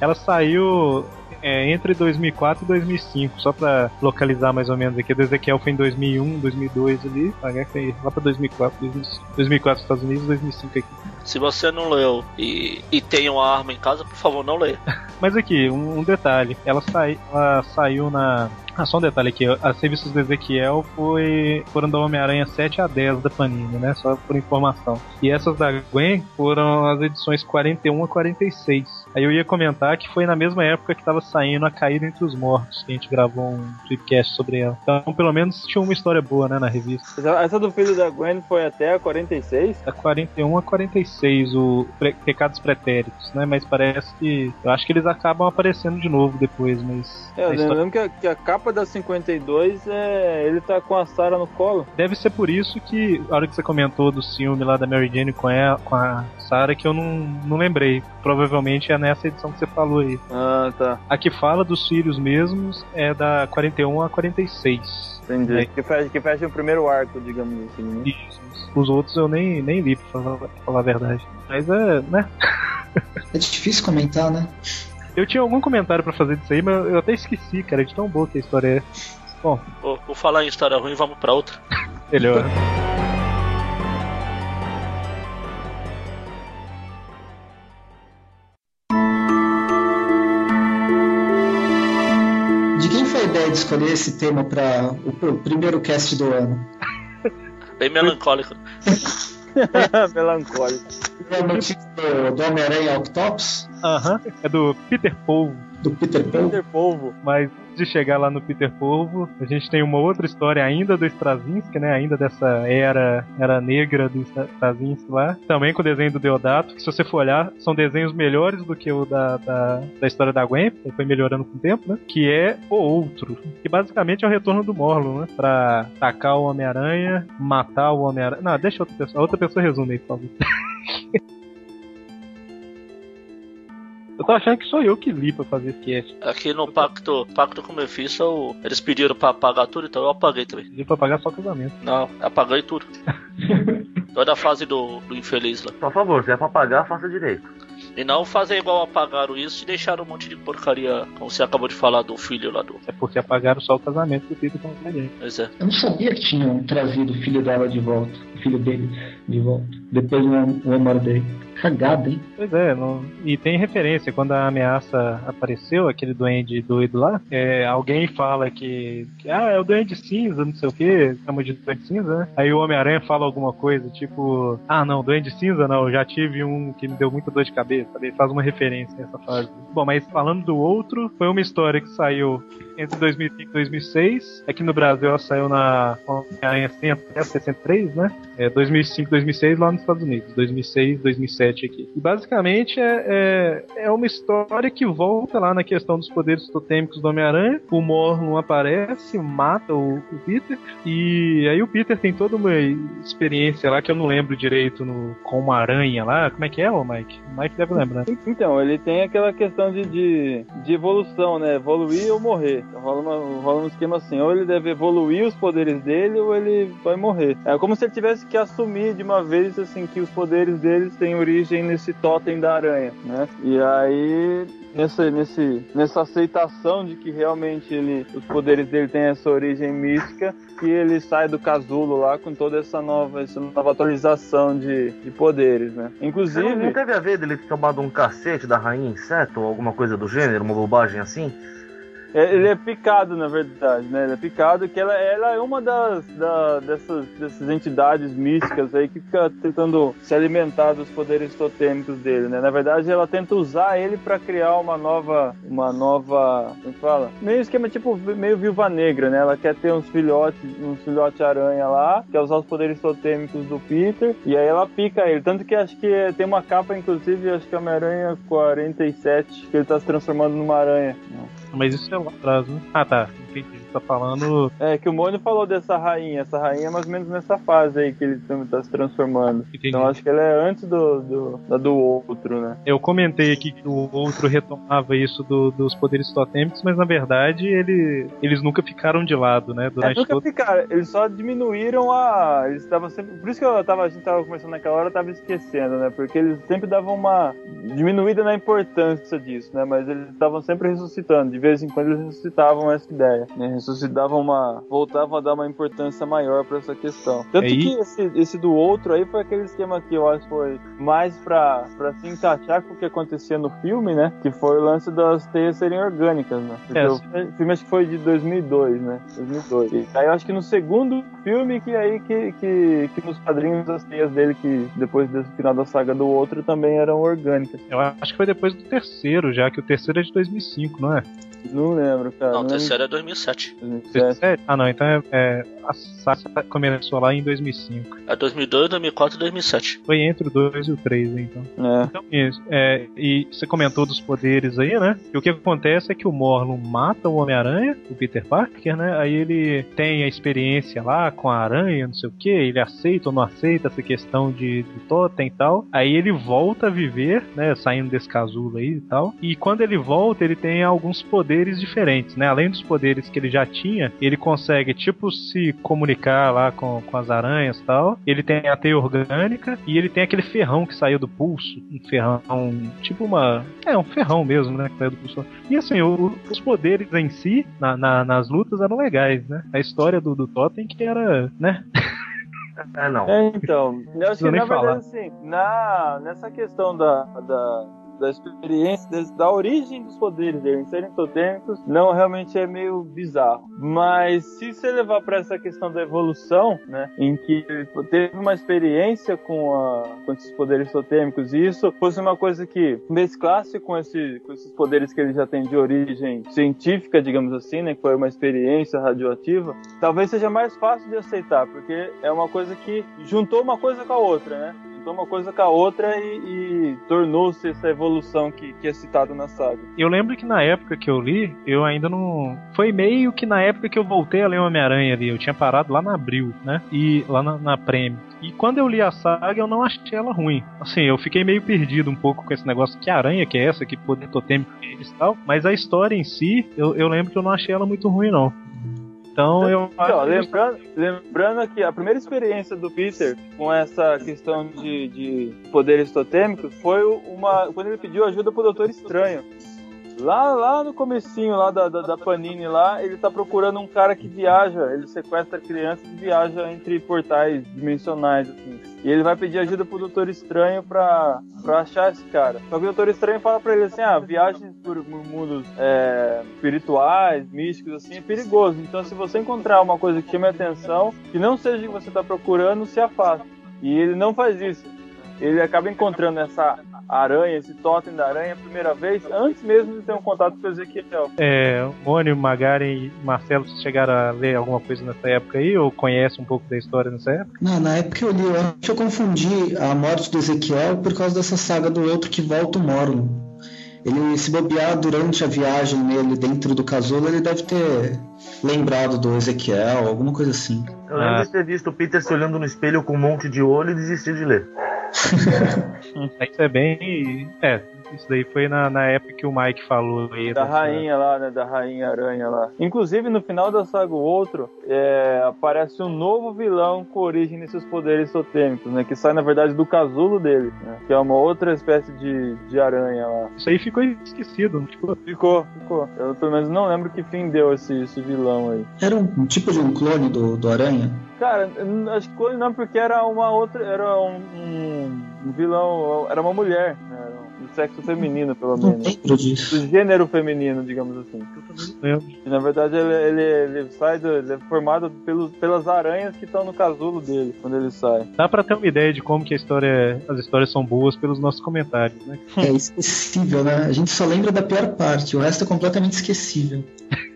ela saiu é, entre 2004 e 2005, só pra localizar mais ou menos aqui. Do Ezequiel foi em 2001, 2002 ali, a HQ foi lá pra 2004, 2005. 2004 nos Estados Unidos, 2005 aqui. Se você não leu e, e tem uma arma em casa, por favor, não leia. <laughs> Mas aqui, um, um detalhe, ela, sai, ela saiu na. Ah, só um detalhe aqui, as revistas do Ezequiel foi, foram da Homem-Aranha 7 a 10 da Panini, né? Só por informação. E essas da Gwen foram as edições 41 a 46. Aí eu ia comentar que foi na mesma época que tava saindo A Caída Entre os Mortos, que a gente gravou um podcast sobre ela. Então, pelo menos tinha uma história boa, né, na revista. Essa, essa do filho da Gwen foi até a 46? Da 41 a 46, o Pre- Pecados Pretéritos, né? Mas parece que. Eu acho que eles acabam aparecendo de novo depois, mas. É, eu história- lembro que a, que a capa da 52 é. Ele tá com a Sarah no colo. Deve ser por isso que, a hora que você comentou do ciúme lá da Mary Jane com, ela, com a Sarah, que eu não, não lembrei. Provavelmente é nessa edição que você falou aí. Ah, tá. A que fala dos filhos mesmos é da 41 a 46. Entendi. É. Que, fecha, que fecha o primeiro arco, digamos assim. Né? Isso. Os outros eu nem, nem li, pra falar, pra falar a verdade. Mas é, né? <laughs> É difícil comentar, né? Eu tinha algum comentário pra fazer disso aí, mas eu até esqueci, cara, de tão boa que a história é. Bom, Vou, vou falar em história ruim, vamos pra outra. melhor. <laughs> ideia de escolher esse tema para o, o primeiro cast do ano? Bem melancólico. <laughs> Melancólico. É a notícia do, do Homem-Aranha Octopus, Aham, é do Peter Polvo. do Peter Pan. Peter Polvo. Mas de chegar lá no Peter Polvo, a gente tem uma outra história ainda do Straczynski, né? Ainda dessa era, era negra do Stra- Straczynski lá. Também com o desenho do Deodato, que se você for olhar, são desenhos melhores do que o da, da, da história da Gwen, que foi melhorando com o tempo, né? Que é o outro. Que basicamente é o retorno do Morlun, né? Pra atacar o Homem-Aranha, matar o Homem-Aranha. Não, deixa outra pessoa. Outra pessoa resume aí, por favor. <laughs> Eu tô achando que sou eu que li pra fazer esse cast. Aqui no pacto, pacto com o Mephisto, eles pediram pra apagar tudo, então eu apaguei também. Li pra pagar só casamento. Não, apaguei tudo. <laughs> Toda a fase do, do infeliz lá. Por favor, se é pra pagar, faça direito. E não fazer igual apagaram isso e deixaram um monte de porcaria, como você acabou de falar do filho lá do. É porque apagaram só o casamento do Peter com a Jane. Pois é. Eu não sabia que tinham trazido o filho dela de volta, o filho dele de volta, depois do One Day. Cagada, hein? Pois é, não- e tem referência, quando a ameaça apareceu, aquele duende doido lá, é, alguém fala que, que, ah, é o duende cinza, não sei o que, chama de duende cinza, né? Aí o Homem-Aranha fala alguma coisa, tipo, ah não, duende cinza não, já tive um que me deu muita dor de cabeça, ele faz uma referência nessa fase. Bom, mas falando do outro, foi uma história que saiu entre 2005 e 2006, aqui no Brasil ela saiu na Homem-Aranha 100 até 63, né? É 2005, 2006 lá nos Estados Unidos, 2006, 2007 aqui. E basicamente é, é, é uma história que volta lá na questão dos poderes totêmicos do Homem-Aranha. O Morlun aparece, mata o, o Peter, e aí o Peter tem toda uma experiência lá que eu não lembro direito no, com uma aranha lá. Como é que é, Mike? O Mike deve lembrar. Então, ele tem aquela questão de, de, de evolução, né? Evoluir ou morrer. Rola, uma- rola um esquema assim, ou ele deve evoluir os poderes dele, ou ele vai morrer. É como se ele tivesse que assumir de uma vez, assim, que os poderes deles têm origem nesse totem da aranha, né? E aí, nessa, nesse, nessa aceitação de que realmente ele, os poderes dele têm essa origem mística, que ele sai do casulo lá com toda essa nova, essa nova atualização de, de poderes, né? Não, Inclusive... não teve a ver dele ter tomado um cacete da rainha inseto ou alguma coisa do gênero, uma bobagem assim? É, Ele é picado, na verdade, né? Ele é picado que ela, ela é uma das da- dessas, dessas entidades místicas aí que fica tentando se alimentar dos poderes totêmicos dele, né? Na verdade, ela tenta usar ele pra criar uma nova, uma nova, como fala? Meio esquema tipo meio viúva negra, né? Ela quer ter uns filhotes, uns filhote aranha lá, quer usar os poderes totêmicos do Peter e aí ela pica ele, tanto que acho que tem uma capa inclusive, acho que é Homem-Aranha 47, que ele tá se transformando numa aranha. Mas isso é lá atrás, né? Ah, tá. Entendi. Tá falando. É, que o Mônio falou dessa rainha. Essa rainha é mais ou menos nessa fase aí que ele tam- tá se transformando. Entendi. Então acho que ela é antes do, do, da do outro, né? Eu comentei aqui que o outro retomava isso do- dos poderes totêmicos, mas na verdade ele, eles nunca ficaram de lado, né? É, Durante nunca todo. ficaram, eles só diminuíram a. Eles estavam sempre. Por isso que eu tava, a gente tava conversando naquela hora, eu tava esquecendo, né? Porque eles sempre davam uma diminuída na importância disso, né? Mas eles estavam sempre ressuscitando. De vez em quando eles ressuscitavam essa ideia. Né? Ressuscitavam uma. voltavam a dar uma importância maior pra essa questão. Tanto Aí- que esse, esse do outro aí foi aquele esquema que eu acho que foi mais pra, pra se encaixar com o que acontecia no filme, né? Que foi o lance das teias serem orgânicas, né? Porque É, o filme- acho que foi de 2002, né? 2002. E aí eu acho que no segundo filme que aí que, que, que nos quadrinhos as teias dele, que depois desse final da saga do outro, também eram orgânicas. Eu acho que foi depois do terceiro, já que o terceiro é de 2005, não é? Não lembro, cara. Não, o terceiro é 2007. de 2007. 2007? Ah, não, então é, é a saga começou lá em 2005. É 2002, 2004 e 2007. Foi entre o 2 e o 3, então. É. Então, isso. É, e você comentou dos poderes aí, né? E o que acontece é que o Morlun mata o Homem-Aranha, o Peter Parker, né? Aí ele tem a experiência lá com a aranha, não sei o que, ele aceita ou não aceita essa questão de, de totem e tal. Aí ele volta a viver, né? Saindo desse casulo aí e tal. E quando ele volta, ele tem alguns poderes poderes diferentes, né? Além dos poderes que ele já tinha, ele consegue, tipo, se comunicar lá com, com as aranhas e tal. Ele tem a teia orgânica e ele tem aquele ferrão que saiu do pulso. Um ferrão, tipo uma. É, um ferrão mesmo, né? Que saiu do pulso. E assim, o- os poderes em si, na- na- nas lutas, eram legais, né? A história do, do Totem que era, né? <laughs> É, não. É, então, eu nem na verdade, falar. assim, na, nessa questão da, da, da experiência, da origem dos poderes dele em serem totêmicos, não realmente é meio bizarro. Mas se você levar para essa questão da evolução, né, em que teve uma experiência com, a, com esses poderes totêmicos e isso fosse uma coisa que mesclasse com, esse, com esses poderes que ele já tem de origem científica, digamos assim, né, que foi uma experiência radioativa, talvez seja mais fácil de aceitar, porque é uma coisa que juntou uma coisa com a outra, né? Juntou uma coisa com a outra e, e tornou-se essa evolução que, que é citado na saga. Eu lembro que na época que eu li, eu ainda não. Foi meio que na época que eu voltei a ler Homem-Aranha ali. Eu tinha parado lá na Abril, né? E lá na, na Prêmio. E quando eu li a saga, eu não achei ela ruim. Assim, eu fiquei meio perdido um pouco com esse negócio. Que aranha que é essa? Que poder totêmico é esse e tal. Mas a história em si, eu, eu lembro que eu não achei ela muito ruim, não. Então eu Então, acho que- lembrando, lembrando que a primeira experiência do Peter com essa questão de, de poderes totêmicos foi uma quando ele pediu ajuda pro Doutor Estranho. Lá, lá no comecinho lá da, da, da Panini lá, ele tá procurando um cara que viaja, ele sequestra crianças e viaja entre portais dimensionais, assim. E ele vai pedir ajuda pro Doutor Estranho pra, pra achar esse cara. Só que o Doutor Estranho fala pra ele assim, ah, viagens por mundos é, espirituais, místicos, assim, é perigoso. Então se você encontrar uma coisa que chame a atenção, que não seja o que você tá procurando, se afasta. E ele não faz isso. Ele acaba encontrando essa aranha, esse totem da aranha a primeira vez, antes mesmo de ter um contato com o Ezequiel. É, Mônio, Magaren e Marcelo vocês chegaram a ler alguma coisa nessa época aí? Ou conhecem um pouco da história nessa época? Não, na época que eu li, eu acho que eu confundi a morte do Ezequiel por causa dessa saga do outro que volta o Morlun. Ele se bobear durante a viagem nele dentro do casulo, ele deve ter lembrado do Ezequiel, alguma coisa assim. Eu lembro Ah. de ter visto o Peter se olhando no espelho com um monte de olho e desistir de ler. <laughs> Isso é bem. É, isso daí foi na, na época que o Mike falou aí. Da dessa- rainha lá, né? Da rainha aranha lá. Inclusive, no final da saga O Outro, é, aparece um novo vilão com origem nesses poderes totêmicos, né? Que sai, na verdade, do casulo dele, né? Que é uma outra espécie de, de aranha lá. Isso aí ficou esquecido, não ficou? Ficou, ficou. Eu pelo menos não lembro que fim deu esse, esse vilão aí. Era um, tipo de um clone do, do Aranha? Cara, acho que clone não, porque era uma outra. Era um, um- um vilão. Era uma mulher, né? Era um sexo feminino, pelo menos. disso. Do gênero feminino, digamos assim. lembro. E, na verdade, ele, ele, ele sai do, ele é formado pelos, pelas aranhas que estão no casulo dele quando ele sai. Dá pra ter uma ideia de como que a história, as histórias são boas pelos nossos comentários, né? É esquecível, né? A gente só lembra da pior parte, o resto é completamente esquecível. <laughs>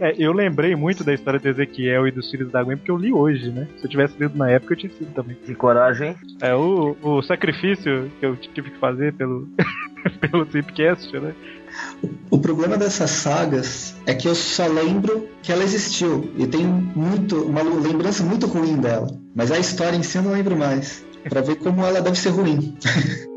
É, eu lembrei muito da história do Ezequiel e dos filhos da Gwen porque eu li hoje, né? Se eu tivesse lido na época, eu tinha sido também. Que coragem. É, o, o sacrifício que eu tive que fazer pelo, <laughs> pelo Zipcast, né? O problema dessas sagas é que eu só lembro que ela existiu e tenho muito, uma lembrança muito ruim dela. Mas a história em si eu não lembro mais. Pra ver como ela deve ser ruim. <laughs>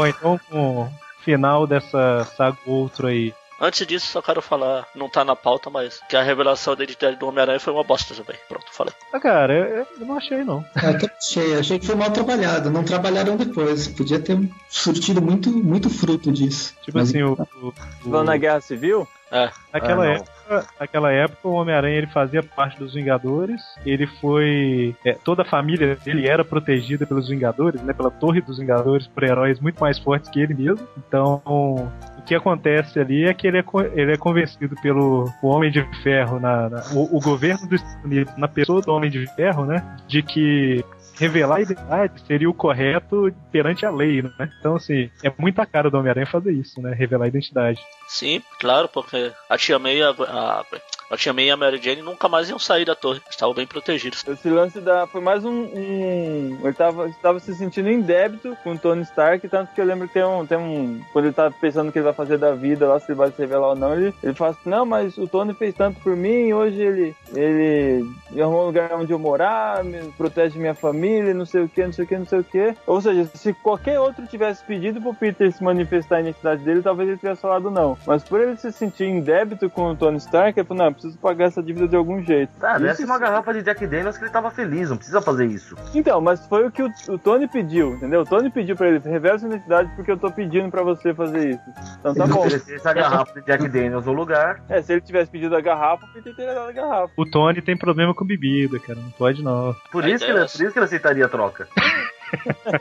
Bom, então com o final dessa saga outro aí. Antes disso, só quero falar, não tá na pauta, mas que a revelação da identidade do Homem-Aranha foi uma bosta também. Pronto, falei. Ah, cara, eu, eu não achei não. Eu até achei, achei que foi mal trabalhado. Não trabalharam depois. Podia ter surtido muito, muito fruto disso. Tipo Mas assim, o, o, o- Falando na Guerra Civil, É, naquela Ah, não. Época, naquela época o Homem-Aranha ele fazia parte dos Vingadores. Ele foi, é, toda a família dele era protegida pelos Vingadores, né? Pela Torre dos Vingadores por heróis muito mais fortes que ele mesmo. Então o que acontece ali é que ele é, ele é convencido pelo Homem de Ferro, na, na- o, o governo dos Estados Unidos, na pessoa do Homem de Ferro, né? De que revelar a identidade seria o correto perante a lei, né? Então, assim, é muita cara do Homem-Aranha fazer isso, né? Revelar a identidade. sim, claro, porque a Tia May, a, a, A Tia May e a Mary Jane nunca mais iam sair da torre. Estavam bem protegidos. Esse lance da. Foi mais um. um- ele tava, tava se sentindo em débito com o Tony Stark, tanto que eu lembro que tem um. Tem um quando ele tá pensando o que ele vai fazer da vida lá, se ele vai se revelar ou não, ele, ele fala assim: Não, mas o Tony fez tanto por mim, hoje ele. Ele arrumou um lugar onde eu morar, me, protege minha família, não sei o que, não sei o que, não sei o que. Ou seja, se qualquer outro tivesse pedido pro Peter se manifestar a identidade dele, talvez ele tivesse falado não. Mas por ele se sentir em débito com o Tony Stark, ele falou: Não, eu preciso pagar essa dívida de algum jeito. Ah, Isso desce uma garrafa de Jack Daniels que ele tava feliz, não precisa fazer isso. Então, mas foi o que o, o Tony pediu, entendeu? O Tony pediu pra ele, revela sua identidade porque eu tô pedindo pra você fazer isso. Então tá Se bom. oferecesse a garrafa de Jack Daniels no lugar, É, se ele tivesse pedido a garrafa, o Peter teria dado a garrafa. O Tony tem problema com bebida, cara. Não pode não. por isso, que ele, é por isso que ele aceitaria a troca. <laughs>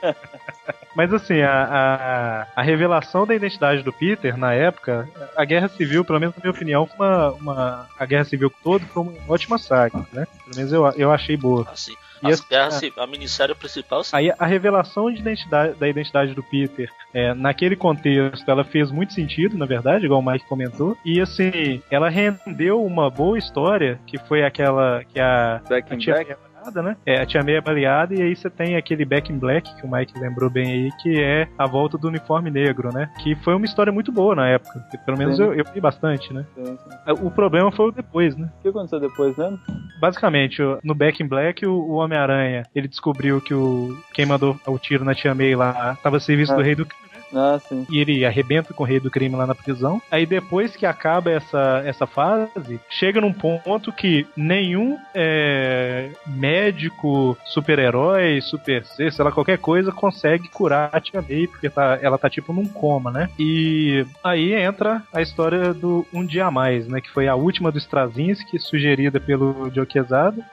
Mas assim, a, a, a revelação da identidade do Peter, na época, a Guerra Civil, pelo menos na minha opinião, foi uma, uma- a Guerra Civil toda foi uma ótima saga, né? Pelo menos eu, eu achei boa. Assim, E as guerras, a minissérie principal, sim. Aí a revelação de identidade, da identidade do Peter, é, naquele contexto, ela fez muito sentido, na verdade, igual o Mike comentou. E assim, ela rendeu uma boa história, que foi aquela que a, Back a in tia Black. É baleada, né? É, a tia May é baleada e aí você tem aquele Back in Black, que o Mike lembrou bem aí, que é a volta do uniforme negro, né? Que foi uma história muito boa na época. Pelo menos Sim. eu, eu vi bastante, né? Sim, sim. O problema foi o depois, né? O que aconteceu depois, né? Basicamente, no Back in Black, o, Homem-Aranha, ele descobriu que o quem mandou o tiro na Tia May lá estava a serviço Ah. do Rei do Crime? Ah, sim. E ele arrebenta com o Rei do Crime lá na prisão. Aí depois que acaba essa, essa fase, chega num ponto que nenhum é, médico, super-herói, super C, sei lá, qualquer coisa, consegue curar a Tia May, porque tá, ela tá tipo num coma, né? E aí entra a história do Um Dia a Mais, né? Que foi a última do Straczynski, sugerida pelo Joe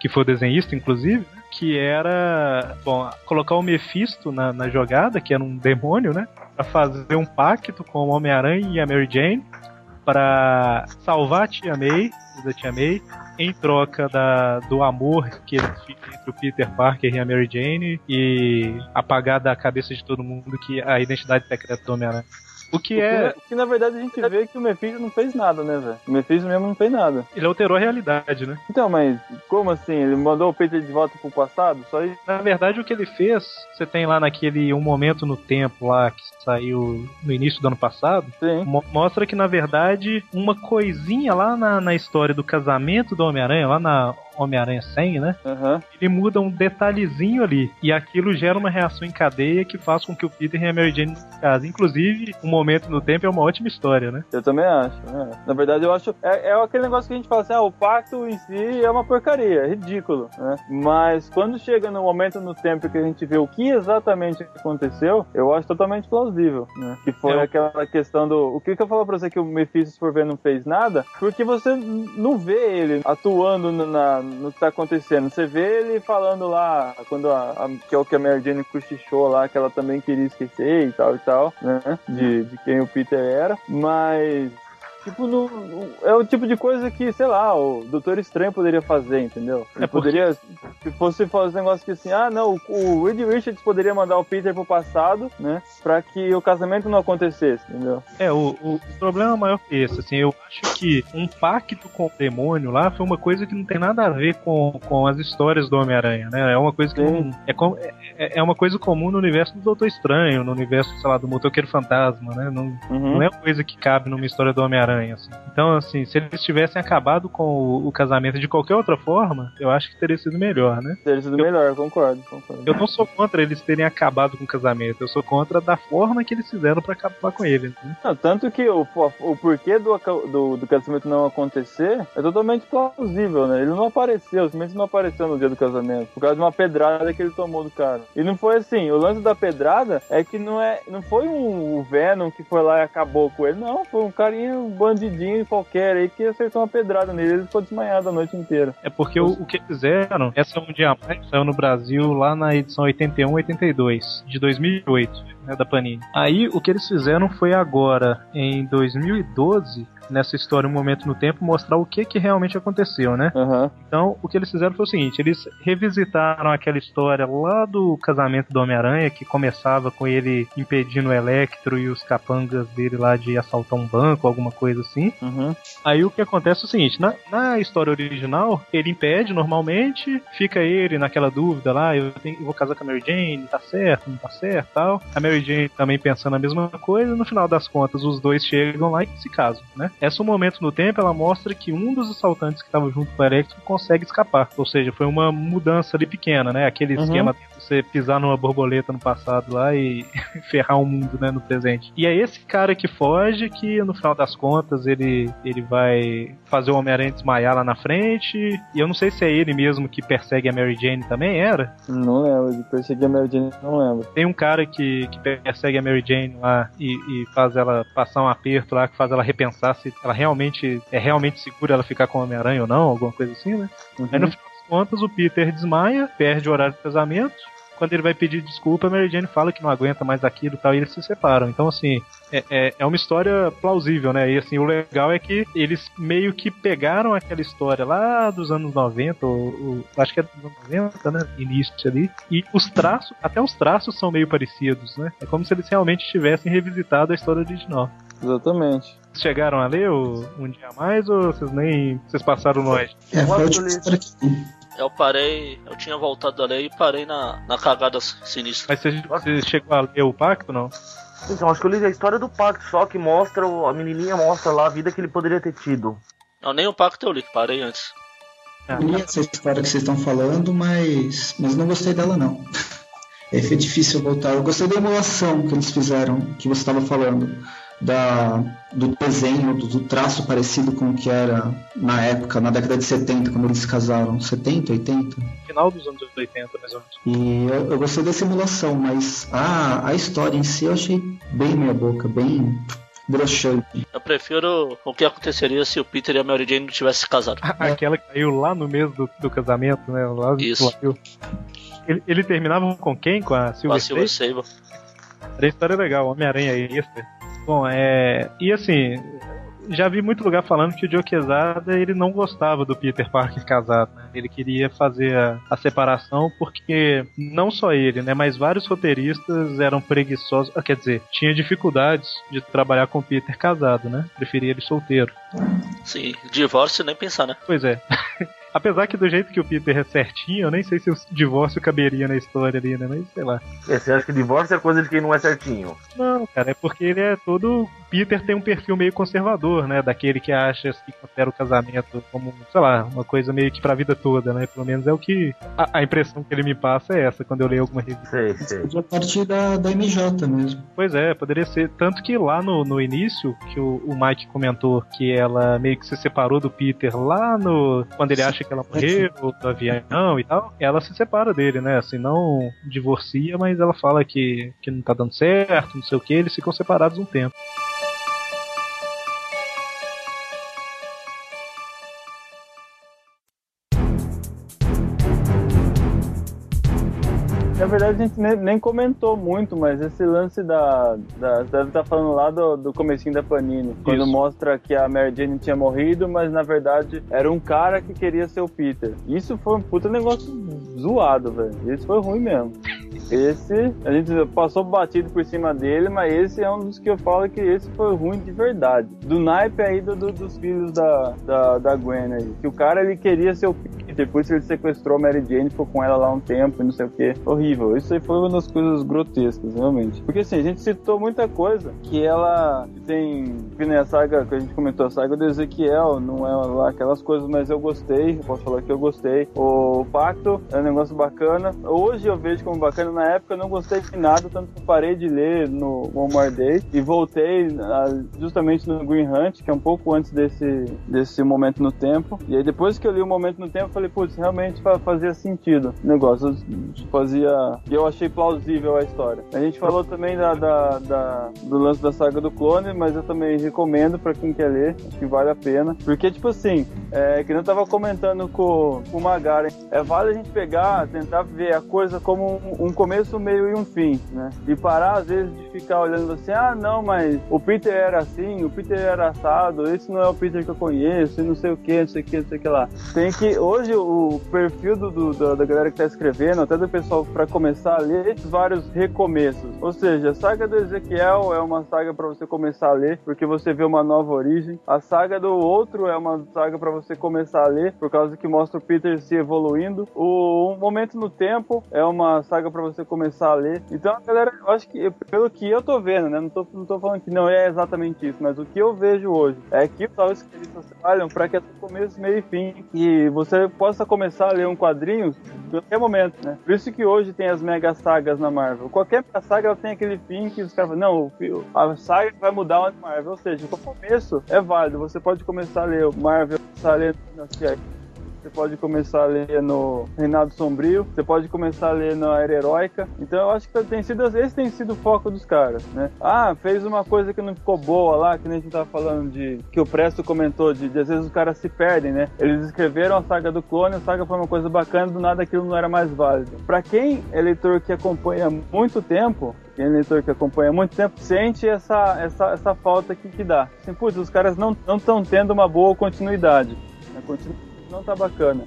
que foi o desenhista, inclusive? Que era, bom, colocar o Mephisto na, na jogada, que era um demônio, né? Pra fazer um pacto com o Homem-Aranha e a Mary Jane para salvar a Tia May, da Tia May, em troca da, do amor que existe entre o Peter Parker e a Mary Jane e apagar da cabeça de todo mundo que a identidade secreta do Homem-Aranha. O que é. o que, na verdade a gente vê que o Mephisto não fez nada, né, velho? O Mephisto mesmo não fez nada. Ele alterou a realidade, né? Então, mas como assim? Ele mandou o Peter de volta pro passado? Só isso? Na verdade, o que ele fez, você tem lá naquele Um Momento no Tempo lá, que saiu no início do ano passado, Sim. mo- mostra que, na verdade, uma coisinha lá na, na história do casamento do Homem-Aranha, lá na Homem-Aranha 100, né? Aham. Ele muda um detalhezinho ali. E aquilo gera uma reação em cadeia que faz com que o Peter e a Mary Jane se casem. Inclusive, Um Momento no Tempo é uma ótima história, né? Eu também acho. é. Na verdade, eu acho. É, é aquele negócio que a gente fala assim: ah, o pacto em si é uma porcaria, é ridículo. Né? Mas quando chega no momento no tempo que a gente vê o que exatamente aconteceu, eu acho totalmente plausível. Né? Que foi É, o- aquela questão do. O que, que eu falo pra você que o Mephisto, for ver, não fez nada? Porque você não vê ele atuando na- no que tá acontecendo. Você vê ele falando lá, quando a, a- que é o que a Mary Jane cochichou lá, que ela também queria esquecer e tal e tal, né? De, de quem o Peter era. Mas Tipo, no, é o tipo de coisa que, sei lá, o Doutor Estranho poderia fazer, entendeu? Ele É poderia, se fosse fazer um negócio que assim, ah, não, o, o Reed Richards poderia mandar o Peter pro passado, né? Pra que o casamento não acontecesse, entendeu? É, o, o, problema maior que esse, assim, eu acho que um pacto com o demônio lá foi uma coisa que não tem nada a ver com, com as histórias do Homem-Aranha, né? É uma coisa que Sim. não. É, com- é, é uma coisa comum no universo do Doutor Estranho, no universo, sei lá, do Motoqueiro Fantasma, né? Não, Uhum. não é uma coisa que cabe numa história do Homem-Aranha, assim. Então, assim, se eles tivessem acabado com o, o casamento de qualquer outra forma, eu acho que teria sido melhor, né? Teria sido melhor, concordo, concordo. Eu não sou contra eles terem acabado com o casamento, eu sou contra da forma que eles fizeram pra acabar com ele. Né? Não, tanto que o, o porquê do, do, do casamento não acontecer é totalmente plausível, né? Ele não apareceu, simplesmente não apareceu no dia do casamento, por causa de uma pedrada que ele tomou do cara. E não foi assim, o lance da pedrada é que não, é, não foi um, o Venom que foi lá e acabou com ele, não, foi um carinha, um bandidinho qualquer aí que acertou uma pedrada nele, ele ficou desmaiado a noite inteira. É porque o, o que fizeram, essa um dia mais saiu no Brasil lá na edição 81 82 de 2008, né, da Panini. Aí o que eles fizeram foi agora em 2012 nessa história um momento no tempo mostrar o que que realmente aconteceu, né? Aham. Então, o que eles fizeram foi o seguinte: eles revisitaram aquela história lá do casamento do Homem-Aranha, que começava com ele impedindo o Electro e os capangas dele lá de assaltar um banco, alguma coisa assim. Uhum. Aí o que acontece é o seguinte, na, na história original, ele impede normalmente, fica ele naquela dúvida lá, eu, tenho- eu vou casar com a Mary Jane, tá certo, não tá certo tal. A Mary Jane também pensando a mesma coisa, no final das contas os dois chegam lá e se casam, né? Esse momento no tempo, ela mostra que um dos assaltantes que estava junto com o Electro consegue escapar. Ou seja, foi uma mudança ali pequena, né? Aquele Uhum. esquema você pisar numa borboleta no passado lá e <laughs> ferrar o mundo, né, no presente. E é esse cara que foge que no final das contas ele, ele vai fazer o Homem-Aranha desmaiar lá na frente. E eu não sei se é ele mesmo que persegue a Mary Jane também, era? Não lembro, de perseguir a Mary Jane, não lembro. Tem um cara que, que persegue a Mary Jane lá e, e faz ela passar um aperto lá, que faz ela repensar se ela realmente é realmente segura ela ficar com o Homem-Aranha ou não, alguma coisa assim, né? Uhum. Aí no final das contas o Peter desmaia, perde o horário do casamento. Quando ele vai pedir desculpa, a Mary Jane fala que não aguenta mais aquilo e tal, e eles se separam. Então, assim, é, é, é uma história plausível, né? E assim, o legal é que eles meio que pegaram aquela história lá dos anos 90, ou, ou- acho que é dos anos 90, né? Início ali. E os traços, até os traços são meio parecidos, né? É como se eles realmente tivessem revisitado a história original. Exatamente. Vocês chegaram a ler o Um Dia a Mais ou vocês nem. Vocês passaram longe? É, Eu Eu parei, eu tinha voltado a ler e parei na, na cagada sinistra. Mas você, você chegou a ler o pacto, não? Então, acho que eu li a história do pacto, só que mostra, o- a menininha mostra lá a vida que ele poderia ter tido. Não, nem o pacto eu li, parei antes. Ah, Eu li essa história que vocês estão falando, mas, mas não gostei dela não. É, foi difícil voltar. Eu gostei da emulação que eles fizeram, que você estava falando, da, do desenho, do, do traço parecido com o que era na época, na década de 70, quando eles se casaram. 70, 80? final dos anos 80, mais ou menos. E eu, eu gostei dessa emulação, mas a, a história em si eu achei bem meia boca, bem broxante. Eu prefiro o que aconteceria se o Peter e a Mary Jane não tivessem se casado. <laughs> Aquela que caiu lá no mês do, do casamento, né? Lá Isso. Ele, ele terminava com quem? Com a Com Silver a Silver? Sable. Era história legal, Homem-Aranha extra. Bom, é. E assim, já vi muito lugar falando que o Joe Quesada ele não gostava do Peter Parker casado, né? Ele queria fazer a, a separação porque não só ele, né? Mas vários roteiristas eram preguiçosos. ah, Quer dizer, tinha dificuldades de trabalhar com o Peter casado, né? Preferia ele solteiro. Sim, divórcio nem pensar, né? Pois é. <laughs> Apesar que do jeito que o Peter é certinho, eu nem sei se o divórcio caberia na história ali, né? Mas sei lá. É, Você acha que divórcio é coisa de quem não é certinho? Não, cara, é porque ele é todo. Peter tem um perfil meio conservador, né? Daquele que acha que considera o casamento como, sei lá, uma coisa meio que pra vida toda, né? Pelo menos é o que. A, a impressão que ele me passa é essa quando eu leio alguma revista. Sei, sei. Podia partir da, da MJ mesmo. Pois é, poderia ser. Tanto que lá no, no início, que o, o Mike comentou que ela meio que se separou do Peter lá no. Quando ele acha que ela morreu, do avião e tal, ela se separa dele, né? Assim, não divorcia, mas ela fala que, que não tá dando certo, não sei o que, eles ficam separados um tempo. Na verdade, a gente nem, nem comentou muito, mas esse lance da. da você deve estar falando lá do, do comecinho da Panini. Quando Isso. mostra que a Mary Jane tinha morrido, mas na verdade era um cara que queria ser o Peter. Isso foi um puta negócio zoado, velho. Isso foi ruim mesmo. Esse, a gente passou batido por cima dele, mas esse é um dos que eu falo que esse foi ruim de verdade. Do naipe aí do, do- dos filhos da, da, da Gwen aí. Que o cara ele queria ser o Peter, isso ele sequestrou a Mary Jane, ficou com ela lá um tempo e não sei o que. Horrível. Isso aí foi uma das coisas grotescas, realmente. Porque assim, a gente citou muita coisa que ela tem. Que nem a saga que a gente comentou, a saga do Ezequiel, não é lá aquelas coisas, mas eu gostei. Eu posso falar que eu gostei. O Pacto é um negócio bacana. Hoje eu vejo como bacana. Na época eu não gostei de nada, tanto que parei de ler no One More Day e voltei ah, justamente no Green Hunt, que é um pouco antes desse, desse momento no tempo. E aí depois que eu li o momento no tempo, eu falei, putz, realmente fa- fazia sentido o negócio. Fazia. E eu achei plausível a história. A gente falou também da, da- da- do lance da saga do clone, mas eu também recomendo pra quem quer ler. Acho que vale a pena. Porque, tipo assim, é, que eu tava comentando com, com o Magaren, é vale a gente pegar, tentar ver a coisa como um, um começo, meio e um fim, né? E parar, às vezes, de ficar olhando assim, ah, não, mas o Peter era assim, o Peter era assado, esse não é o Peter que eu conheço, e não sei o que, não sei o que, não sei o que lá. Tem que, hoje, o perfil do, do- da, da galera que tá escrevendo, até do pessoal pra começar a ler, vários recomeços. Ou seja, a saga do Ezequiel é uma saga pra você começar a ler, porque você vê uma nova origem. A saga do outro é uma saga pra você começar a ler, por causa que mostra o Peter se evoluindo. O Um Momento no Tempo é uma saga pra você começar a ler. Então, a galera, eu acho que, pelo que eu tô vendo, né? Não tô, não tô falando que não é exatamente isso, mas o que eu vejo hoje é que os escritos trabalham pra que é começo, meio e fim. E você possa começar a ler um quadrinho em qualquer momento, né? Por isso que hoje tem as mega sagas na Marvel. Qualquer saga ela tem aquele fim que os caras falam, não, o a saga vai mudar na Marvel. Ou seja, o começo é válido. Você pode começar a ler o Marvel, começar a ler aí. Você pode começar a ler no Reinado Sombrio, você pode começar a ler na Era Heróica. Então eu acho que tem sido, esse tem sido o foco dos caras, né? Ah, fez uma coisa que não ficou boa lá, que nem a gente tava falando de. que o Presto comentou, de, de às vezes os caras se perdem, né? Eles escreveram a saga do clone, a saga foi uma coisa bacana, do nada aquilo não era mais válido. Pra quem é leitor que acompanha muito tempo, quem é leitor que acompanha muito tempo, sente essa, essa, essa falta que, que dá. Assim, putz, os caras não estão tendo uma boa continuidade. A continuidade não tá bacana.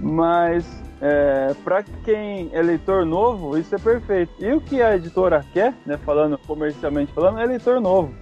Mas é, para quem é leitor novo, isso é perfeito. E o que a editora quer, né, falando comercialmente falando, é leitor novo.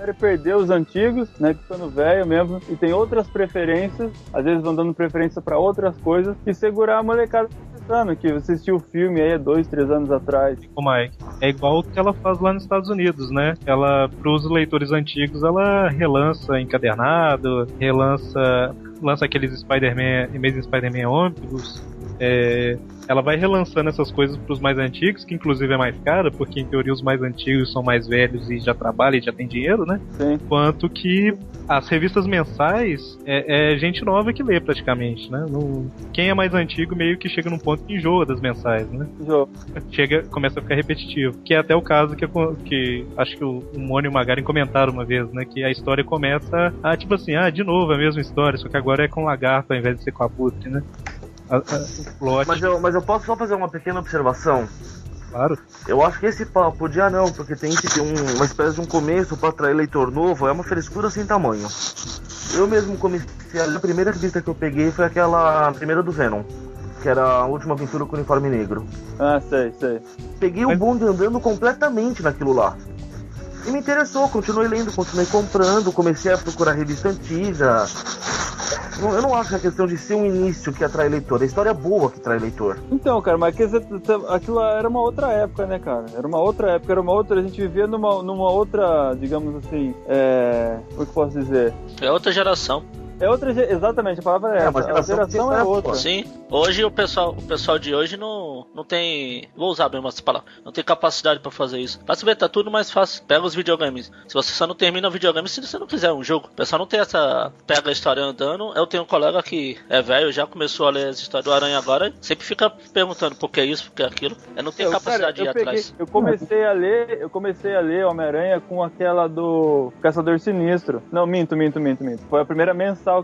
Ele perdeu os antigos, né, ficando velho mesmo, e tem outras preferências, às vezes vão dando preferência para outras coisas, e segurar a molecada que tá pensando, que assistiu o filme aí há dois, três anos atrás. Mike, é igual o que ela faz lá nos Estados Unidos, né? Ela, pros leitores antigos, ela relança encadernado, relança, lança aqueles Spider-Man, Amazing Spider-Man Omnibus, é, ela vai relançando essas coisas pros mais antigos, que inclusive é mais cara, porque em teoria os mais antigos são mais velhos e já trabalham e já tem dinheiro, né? Sim. Quanto que as revistas mensais é, é gente nova que lê praticamente, né? Não- quem é mais antigo meio que chega num ponto que enjoa das mensais, né? Jogo. <laughs> chega, começa a ficar repetitivo. Que é até o caso que, que acho que o, o Mônio e o Magaren comentaram uma vez, né? Que a história começa a, tipo assim, ah, de novo a mesma história, só que agora é com lagarto ao invés de ser com abutre, né? A, a, o plot, Mas eu, mas eu posso só fazer uma pequena observação? claro. Eu acho que esse papo de ah não, porque tem que ter um- uma espécie de um começo pra atrair leitor novo, é uma frescura sem tamanho. Eu mesmo comecei a, a primeira revista que eu peguei foi aquela a primeira do Venom, que era a última aventura com o uniforme negro. Ah, sei, sei. Peguei Mas- o bonde andando completamente naquilo lá. E me interessou, continuei lendo, continuei comprando, comecei a procurar revista antiga. Não- Eu não acho que é questão de ser um início que atrai leitor, é a história boa que atrai leitor. Então, cara, mas quer dizer, aquilo era uma outra época, né, cara? Era uma outra época, era uma outra. A gente vivia numa, numa outra, digamos assim, é. Como é que eu posso dizer? É outra geração. É outra. Exatamente, a palavra é, É, essa. a geração geração que é outra. Sim. Hoje o pessoal, o pessoal de hoje não, não tem. Vou usar mesmo essa palavra. Não tem capacidade pra fazer isso. Pra se ver, tá tudo mais fácil. Pega os videogames. Se você só não termina o videogame se você não quiser um jogo. O pessoal não tem essa. Pega a história andando. Eu tenho um colega que é velho, já começou a ler as histórias do Aranha agora. Sempre fica perguntando por que isso, por que aquilo. Eu não tenho Eu, cara, capacidade de ir peguei- atrás. eu comecei a ler, eu comecei a ler Homem-Aranha com aquela do Caçador Sinistro. Não, minto, minto, minto, minto. Foi a primeira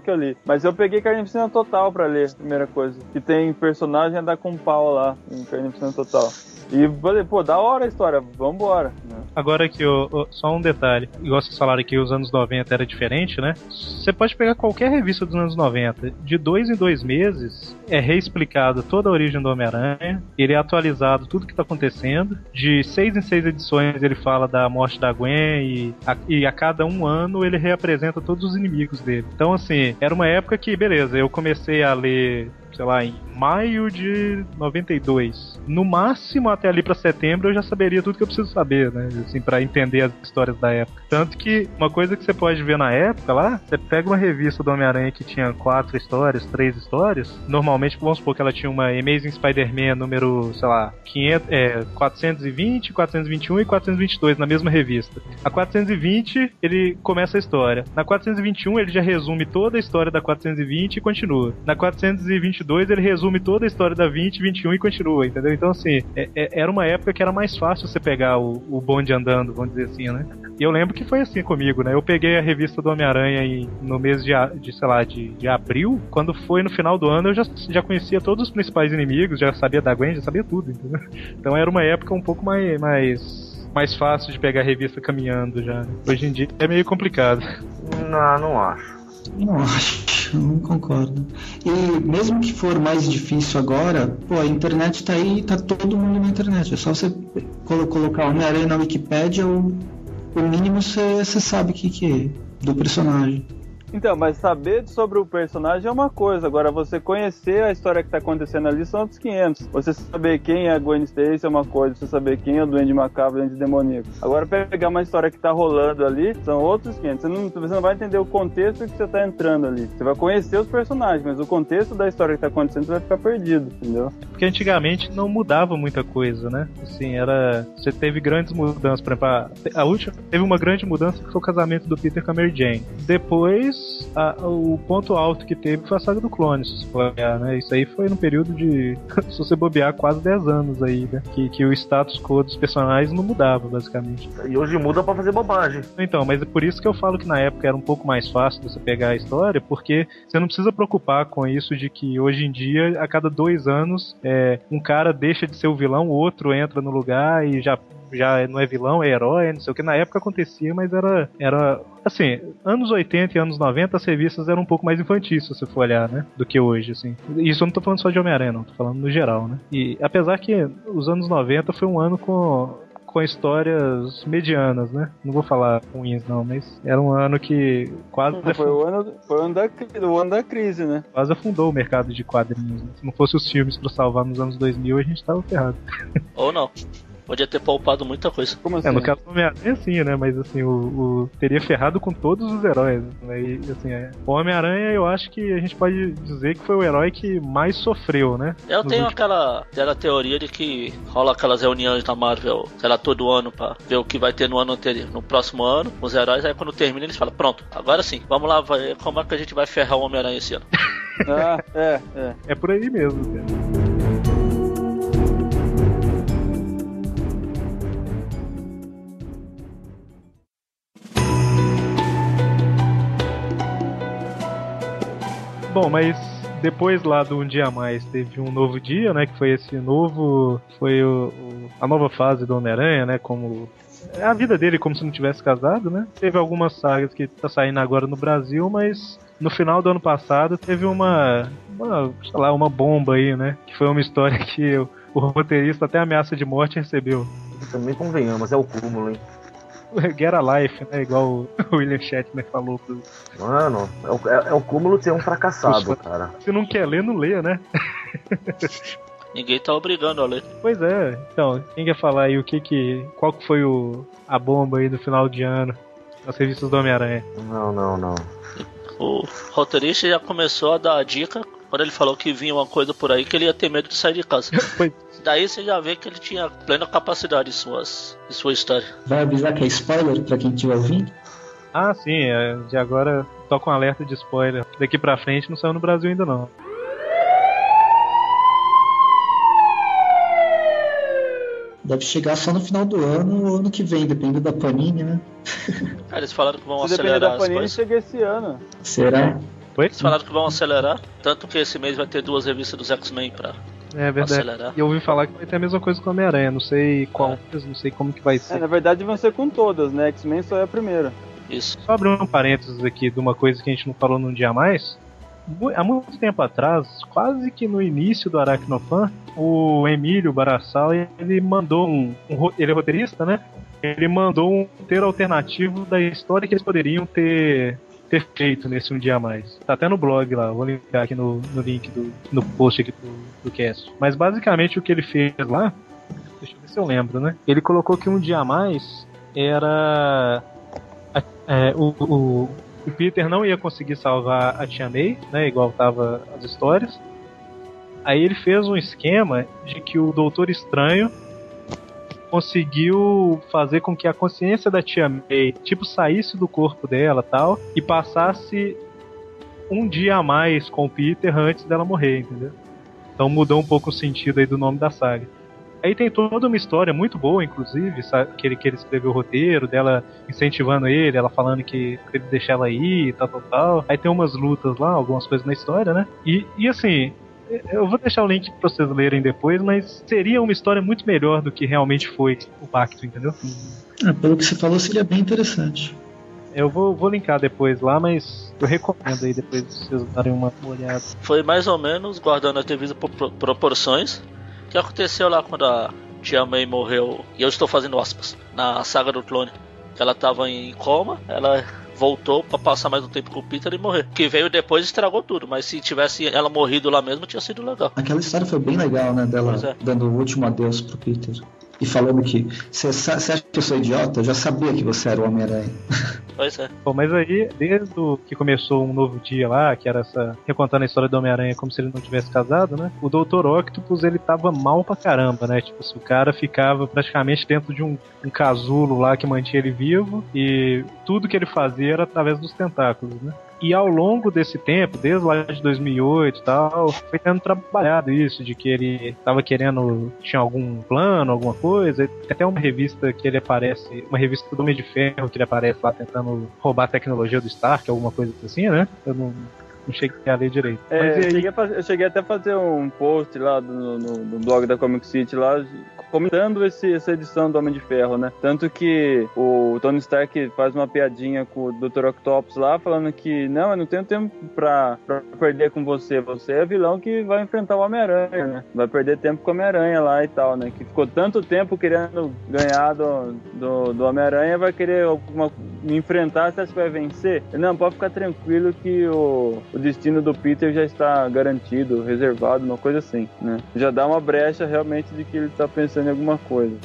que eu li. Mas eu peguei Carnificina Total pra ler, primeira coisa. Que tem personagem andar com pau lá, em Carnificina Total. E falei, pô, da hora a história, vambora. né? Agora aqui, ó, só um detalhe. Igual vocês falaram que os anos 90 era diferente, né? Você pode pegar qualquer revista dos anos 90. De dois em dois meses, é reexplicado toda a origem do Homem-Aranha. Ele é atualizado tudo que tá acontecendo. De seis em seis edições, ele fala da morte da Gwen. E a, e a cada um ano, ele reapresenta todos os inimigos dele. Então, assim, era uma época que, beleza, eu comecei a ler sei lá, em maio de 92. No máximo até ali pra setembro eu já saberia tudo que eu preciso saber, né? Assim, para entender as histórias da época. Tanto que uma coisa que você pode ver na época lá, você pega uma revista do Homem-Aranha que tinha quatro histórias, três histórias. Normalmente, vamos supor que ela tinha uma Amazing Spider-Man número, sei lá, 500, é, 420, 421 e 422 na mesma revista. A 420 ele começa a história. Na 421 ele já resume toda a história da 420 e continua. Na 422 ele resume toda a história da 20, 21 e continua, entendeu? Então assim, é- é- era uma época que era mais fácil você pegar o, o bonde andando, vamos dizer assim, né? E eu lembro que foi assim comigo, né? Eu peguei a revista do Homem-Aranha em- no mês de, a- de, sei lá, de, de abril. Quando foi no final do ano, eu já, já conhecia todos os principais inimigos, já sabia da Gwen, já sabia tudo, entendeu? Então era uma época um pouco mais, mais, mais fácil de pegar a revista caminhando já. né? Hoje em dia é meio complicado. Não, não acho. Não acho. Acho, não concordo. E mesmo que for mais difícil agora, pô, a internet tá aí, tá todo mundo na internet. É só você colo- colocar Homem-Aranha na Wikipédia, o, o mínimo você você sabe o que, que é do personagem. Então, mas saber sobre o personagem é uma coisa, agora você conhecer a história que tá acontecendo ali são outros 500. Você saber quem é a Gwen Stacy é uma coisa, você saber quem é o Duende Macabro, o Duende Demoníaco. Agora pegar uma história que tá rolando ali, são outros 500. Você não, você não vai entender o contexto que você tá entrando ali. Você vai conhecer os personagens, mas o contexto da história que tá acontecendo você vai ficar perdido, entendeu? Porque antigamente não mudava muita coisa, né? Assim, era. Você teve grandes mudanças, por exemplo, a, a última teve uma grande mudança que foi o casamento do Peter com a Mary Jane. Depois, a- o ponto alto que teve foi a saga do clone, se você olhar, né? Isso aí foi no período de. <laughs> se você bobear, quase 10 anos aí, né? Que, que o status quo dos personagens não mudava, basicamente. E hoje muda pra fazer bobagem. Então, mas é por isso que eu falo que na época era um pouco mais fácil você pegar a história, porque você não precisa preocupar com isso de que hoje em dia, a cada dois anos, é, um cara deixa de ser o vilão, o outro entra no lugar e já já não é vilão, é herói, não sei o que. Na época acontecia, mas era. era assim, anos 80 e anos 90 as revistas eram um pouco mais infantis, se você for olhar, né? Do que hoje, assim. Isso eu não tô falando só de Homem-Aranha, não, tô falando no geral, né? E apesar que os anos 90 foi um ano com com histórias medianas, né? Não vou falar ruins não, mas era um ano que quase, Foi o ano, foi o ano, da, o ano da crise, né? quase afundou o mercado de quadrinhos. né? Se não fosse os filmes pra salvar nos anos 2000, a gente tava ferrado. Ou não. <laughs> Podia ter poupado muita coisa. Como assim? É, no caso do Homem-Aranha sim, né? Mas assim, o, o- teria ferrado com todos os heróis. Né? E, assim, é, o Homem-Aranha eu acho que a gente pode dizer que foi o herói que mais sofreu, né? Eu Nos tenho últimos- aquela, aquela teoria de que rola aquelas reuniões na Marvel, sei lá, todo ano pra ver o que vai ter no ano anterior, no próximo ano, os heróis, aí quando termina eles falam, pronto, agora sim, vamos lá, como é que a gente vai ferrar o Homem-Aranha esse ano? <laughs> Ah, é, é. É por aí mesmo, cara. Bom, mas depois lá do Um Dia Mais teve um novo dia, né? Que foi esse novo. Foi o, o- a nova fase do Homem-Aranha, né? Como. A vida dele como se não tivesse casado, né? Teve algumas sagas que tá saindo agora no Brasil, mas no final do ano passado teve uma. uma sei lá, uma bomba aí, né? Que foi uma história <laughs> que o, o roteirista até ameaça de morte recebeu. Também convenhamos, é o cúmulo, hein? <laughs> Get a life, né? Igual o <laughs> William Shatner falou pro, Mano, é o, é- é o cúmulo de ser um fracassado, Puxa. cara. Se não quer ler, não leia, né? <laughs> Ninguém tá obrigando a ler. Pois é. Então, quem quer falar aí o que que. Qual que foi o, a bomba aí do final de ano nas revistas do Homem-Aranha? Não, não, não. O roteirista já começou a dar a dica quando ele falou que vinha uma coisa por aí que ele ia ter medo de sair de casa. Pois. Daí você já vê que ele tinha plena capacidade em, suas, em sua história. Vai avisar que é spoiler pra quem estiver ouvindo? Ah, sim, é, de agora toca um alerta de spoiler. Daqui pra frente não saiu no Brasil ainda não. Deve chegar só no final do ano ou ano que vem, dependendo da Panini, né? <laughs> Aí eles falaram que vão Se acelerar da as Panini, coisas. chega esse ano. Será? Foi? Eles falaram que vão acelerar, tanto que esse mês vai ter duas revistas dos X-Men pra É verdade. acelerar. E eu ouvi falar que vai ter a mesma coisa com o Homem-Aranha. Não sei qual, não sei como que vai É, ser. na verdade vão ser com todas, né? X-Men só é a primeira. Isso. Só abrir um parênteses aqui de uma coisa que a gente não falou num dia a mais. Há muito tempo atrás, quase que no início do Aracnofan, o Emílio Barassal ele mandou um, um Ele é roteirista, né? Ele mandou um roteiro alternativo da história que eles poderiam ter, ter feito nesse um dia mais. Tá até no blog lá, vou linkar aqui no, no link do no post aqui do, do cast. Mas basicamente o que ele fez lá. Deixa eu ver se eu lembro, né? Ele colocou que um dia mais era é, o, o, o Peter não ia conseguir salvar a Tia May, né? Igual tava as histórias. Aí ele fez um esquema de que o Doutor Estranho conseguiu fazer com que a consciência da Tia May, tipo, saísse do corpo dela tal, e passasse um dia a mais com o Peter antes dela morrer, entendeu? Então mudou um pouco o sentido aí do nome da saga. Aí tem toda uma história muito boa, inclusive, que ele, que ele escreveu o roteiro, dela incentivando ele, ela falando que ele deixar ela ir, tal, tal, tal. Aí tem umas lutas lá, algumas coisas na história, né? E, e assim, eu vou deixar o link pra vocês lerem depois, mas seria uma história muito melhor do que realmente foi o pacto, entendeu? Ah, pelo que você falou, seria bem interessante. Eu vou, vou linkar depois lá, mas eu recomendo aí depois vocês darem uma olhada. Foi mais ou menos, guardando as devidas pro- pro- proporções, o que aconteceu lá quando a Tia May morreu, e eu estou fazendo aspas, na saga do clone. Ela tava em coma, ela voltou pra passar mais um tempo com o Peter e morrer. Que veio depois e estragou tudo, mas se tivesse ela morrido lá mesmo, tinha sido legal. Aquela história foi bem legal, né? Dela é. dando o último adeus pro Peter. E falando que você acha que eu sou idiota? Eu já sabia que você era o Homem-Aranha. <laughs> Pois é. Bom, mas aí, desde o que começou um novo dia lá, que era essa. recontando a história do Homem-Aranha como se ele não tivesse casado, né? O Dr. Octopus ele tava mal pra caramba, né? Tipo, se o cara ficava praticamente dentro de um, um casulo lá que mantinha ele vivo e tudo que ele fazia era através dos tentáculos, né? E ao longo desse tempo, desde lá de 2008 e tal, foi tendo trabalhado isso, de que ele tava querendo, tinha algum plano, alguma coisa. Até uma revista que ele aparece, uma revista do Homem de Ferro, que ele aparece lá tentando roubar a tecnologia do Stark, alguma coisa assim, né? Eu não, não cheguei a ler direito. É, Mas eu, cheguei a faz- eu cheguei até a fazer um post lá no, no- no blog da Comic City lá comentando esse- essa edição do Homem de Ferro, né? Tanto que o Tony Stark faz uma piadinha com o Dr. Octopus lá, falando que não, eu não tenho tempo pra, pra perder com você. Você é vilão que vai enfrentar o Homem-Aranha, né? Vai perder tempo com o Homem-Aranha lá e tal, né? Que ficou tanto tempo querendo ganhar do, do, do Homem-Aranha, vai querer alguma, me enfrentar, você acha que vai vencer? Não, pode ficar tranquilo que o, o destino do Peter já está garantido, reservado, uma coisa assim, né? Já dá uma brecha realmente de que ele tá pensando em alguma coisa.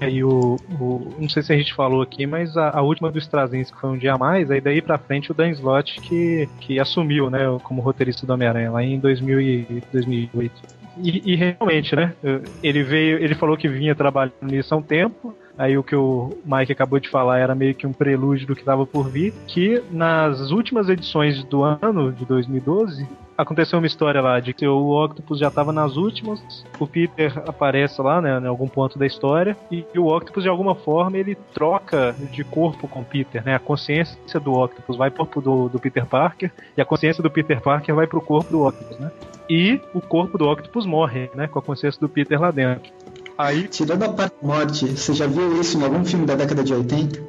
aí o, o- Não sei se a gente falou aqui, mas a, a última do Straczynski foi um dia a mais, aí daí pra frente o Dan Slott que, que assumiu, né, como roteirista do Homem-Aranha, lá em 2000 e 2008. E, e realmente, né? Ele veio, ele falou que vinha trabalhando nisso há um tempo. Aí o que o Mike acabou de falar era meio que um prelúdio do que estava por vir. Que nas últimas edições do ano de 2012 aconteceu uma história lá de que o Octopus já estava nas últimas, o Peter aparece lá, né, em algum ponto da história, e o Octopus de alguma forma ele troca de corpo com o Peter, né? A consciência do Octopus vai pro corpo do, do Peter Parker e a consciência do Peter Parker vai pro corpo do Octopus, né? E o corpo do Octopus morre, né, com a consciência do Peter lá dentro. Aí Tirando a parte morte, você já viu isso em algum filme da década de 80?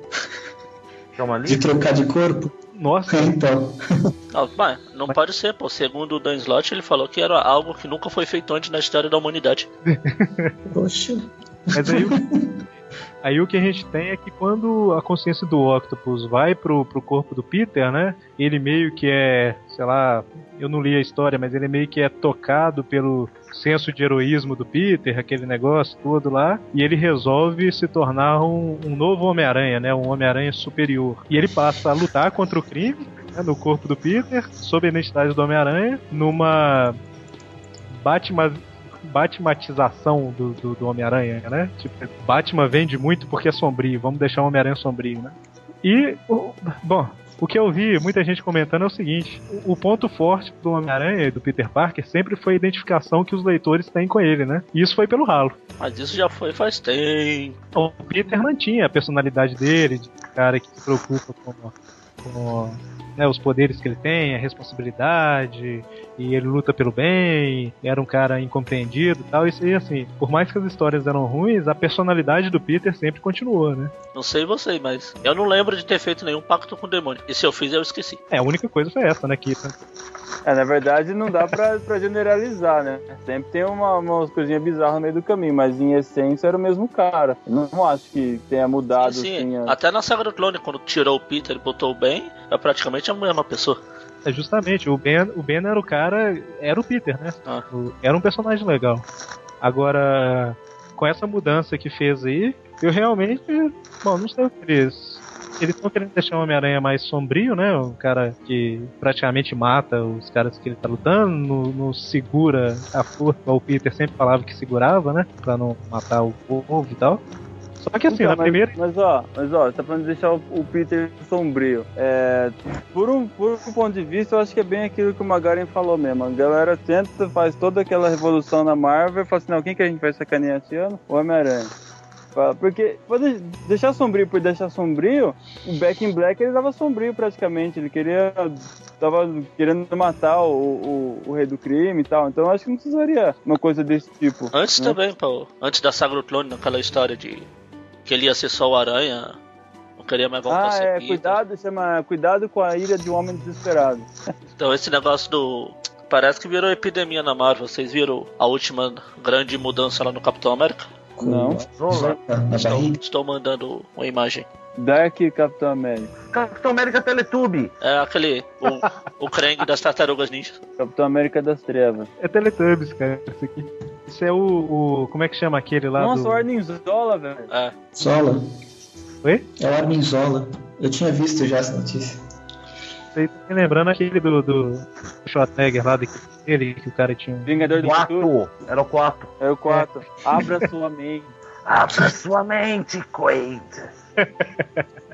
Calma ali. De trocar de corpo? Nossa, <laughs> Então. Não, mas não pode ser, pô. Segundo o Dan Slott, ele falou que era algo que nunca foi feito antes na história da humanidade. <laughs> Poxa. mas aí, o- aí o que a gente tem é que quando a consciência do Octopus vai pro, pro corpo do Peter, né? Ele meio que é, sei lá, eu não li a história, mas ele meio que é tocado pelo senso de heroísmo do Peter, aquele negócio todo lá, e ele resolve se tornar um, um novo Homem-Aranha, né? Um Homem-Aranha superior. E ele passa a lutar contra o crime né, no corpo do Peter, sob a identidade do Homem-Aranha, numa Batman Batmatização do, do, do Homem-Aranha, né? Tipo, Batman vende muito porque é sombrio, vamos deixar o Homem-Aranha sombrio, né? E, o- bom, o que eu vi muita gente comentando é o seguinte: o, o ponto forte do Homem-Aranha e do Peter Parker sempre foi a identificação que os leitores têm com ele, né? E isso foi pelo ralo. Mas isso já foi faz tempo. O Peter mantinha a personalidade dele, de cara que se preocupa com, com né, os poderes que ele tem, a responsabilidade, e ele luta pelo bem, era um cara incompreendido e tal. Aí, assim, por mais que as histórias eram ruins, a personalidade do Peter sempre continuou, né? Não sei você, mas eu não lembro de ter feito nenhum pacto com o demônio. E se eu fiz, eu esqueci. É, a única coisa foi essa, né? Que É, na verdade não dá pra, pra generalizar, né? Sempre tem uma, umas coisinhas bizarras no meio do caminho, mas em essência era o mesmo cara. Não acho que tenha mudado, Sim, assim, a- Até na saga do clone, quando tirou o Peter e botou o Ben, é praticamente a mesma pessoa. é justamente, o Ben, o Ben era o cara, era o Peter, né? Ah. O- Era um personagem legal. Agora, com essa mudança que fez aí, eu realmente, bom, não sei o que eles. Eles estão querendo deixar o Homem-Aranha mais sombrio, né? Um cara que praticamente mata os caras que ele tá lutando, não, não segura a força. O Peter sempre falava que segurava, né? Pra não matar o povo e tal. Só que assim, Então, na mas, primeira. Mas ó, mas ó, tá falando de deixar o, o Peter sombrio. É, por, um, por um ponto de vista, eu acho que é bem aquilo que o Magaren falou mesmo. A galera tenta, faz toda aquela revolução na Marvel e fala assim, não, quem que a gente vai sacanear esse ano? O Homem-Aranha. Fala, Porque pode deixar sombrio por deixar sombrio, o Back in Black ele tava sombrio praticamente. Ele queria. tava querendo matar o, o, o rei do crime e tal. Então eu acho que não precisaria uma coisa desse tipo. Antes né? também, pô. Antes da saga do clone, naquela história de que ele ia ser só o Aranha. Não queria mais voltar a Ah, ser é, Peter. cuidado, chama Cuidado com a ira de um homem desesperado. <laughs> Então esse negócio do. Parece que virou epidemia na Marvel. Vocês viram a última grande mudança lá no Capitão América? Não. Zola. Na Estou, barriga. estou mandando uma imagem. Dark Capitão América. Capitão América Teletube. É aquele. O, o Krang das Tartarugas Ninja. Capitão América das Trevas. É Teletubbies, cara, isso aqui. Isso é o, o- Como é que chama aquele lá Nossa, do... o Arninzola, velho. É. Zola. Oi? É o Armin Zola. Eu tinha visto já essa notícia. Sei, tô me lembrando aquele do, do Schwarzenegger lá, daquele que o cara tinha... um- Vingador do Futuro. Quatro. Era o quatro. É o 4. Abra sua mente. <laughs> Abra sua mente, Quaid. <laughs>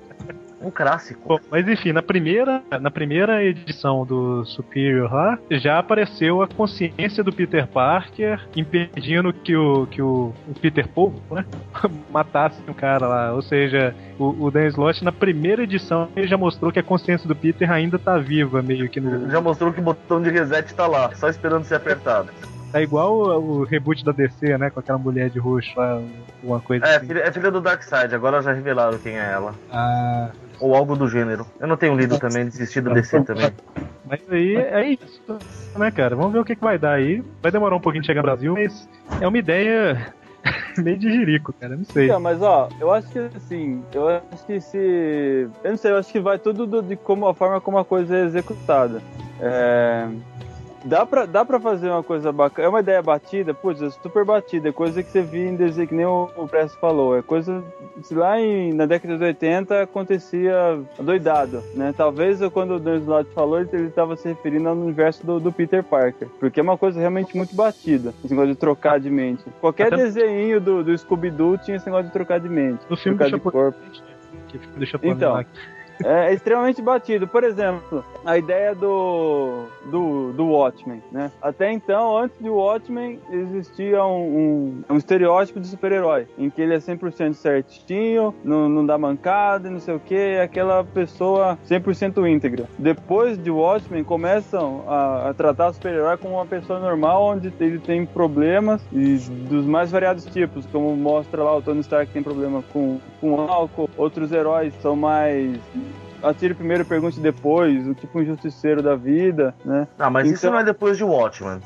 Um clássico. Bom, mas enfim, na primeira, na primeira edição do Superior lá, já apareceu a consciência do Peter Parker impedindo que o, que o, o Peter Paul né, <laughs> matasse o cara lá. Ou seja, o, o Dan Slott na primeira edição ele já mostrou que a consciência do Peter ainda tá viva, meio que no. Já mostrou que o botão de reset tá lá, só esperando ser apertado. Tá igual o, o reboot da DC, né? Com aquela mulher de roxo lá, uma coisa É, assim. filha, é filha do Darkseid, agora já revelaram quem é ela. Ah, Ou algo do gênero. Eu não tenho lido também, desisti do DC também. Mas aí é isso, né, cara? Vamos ver o que, que vai dar aí. Vai demorar um pouquinho de chegar no Brasil, mas é uma ideia <laughs> meio de jirico, cara. Não sei. Mas ó, eu acho que assim, eu acho que se. Eu não sei, eu acho que vai tudo do- de como a forma como a coisa é executada. É. Dá pra, dá pra fazer uma coisa bacana. É uma ideia batida, putz, é super batida. É coisa que você via em desenho, que nem o, o Presto falou. É coisa. Se lá em, na década de 80 acontecia doidado, né? Talvez quando o Dan Slott falou, ele, ele tava se referindo ao universo do, do Peter Parker. Porque é uma coisa realmente muito batida. Esse negócio de trocar de mente. Qualquer Até- desenho do, do Scooby-Doo tinha esse negócio de trocar de mente. No filme trocar de corpo. Que do Chapolin Então. lá. É, é extremamente batido. Por exemplo, a ideia do, do, do Watchmen, né? Até então, antes do Watchmen, existia um, um, um estereótipo de super-herói, em que ele é 100% certinho, não, não dá mancada, não sei o que, aquela pessoa 100% íntegra. Depois de Watchmen, começam a, a tratar super-herói como uma pessoa normal, onde ele tem problemas e dos mais variados tipos, como mostra lá o Tony Stark tem problema com, com álcool, outros heróis são mais atire primeiro, pergunte depois, o tipo um justiceiro da vida, né? Ah, mas isso Então- não é depois de Watchmen.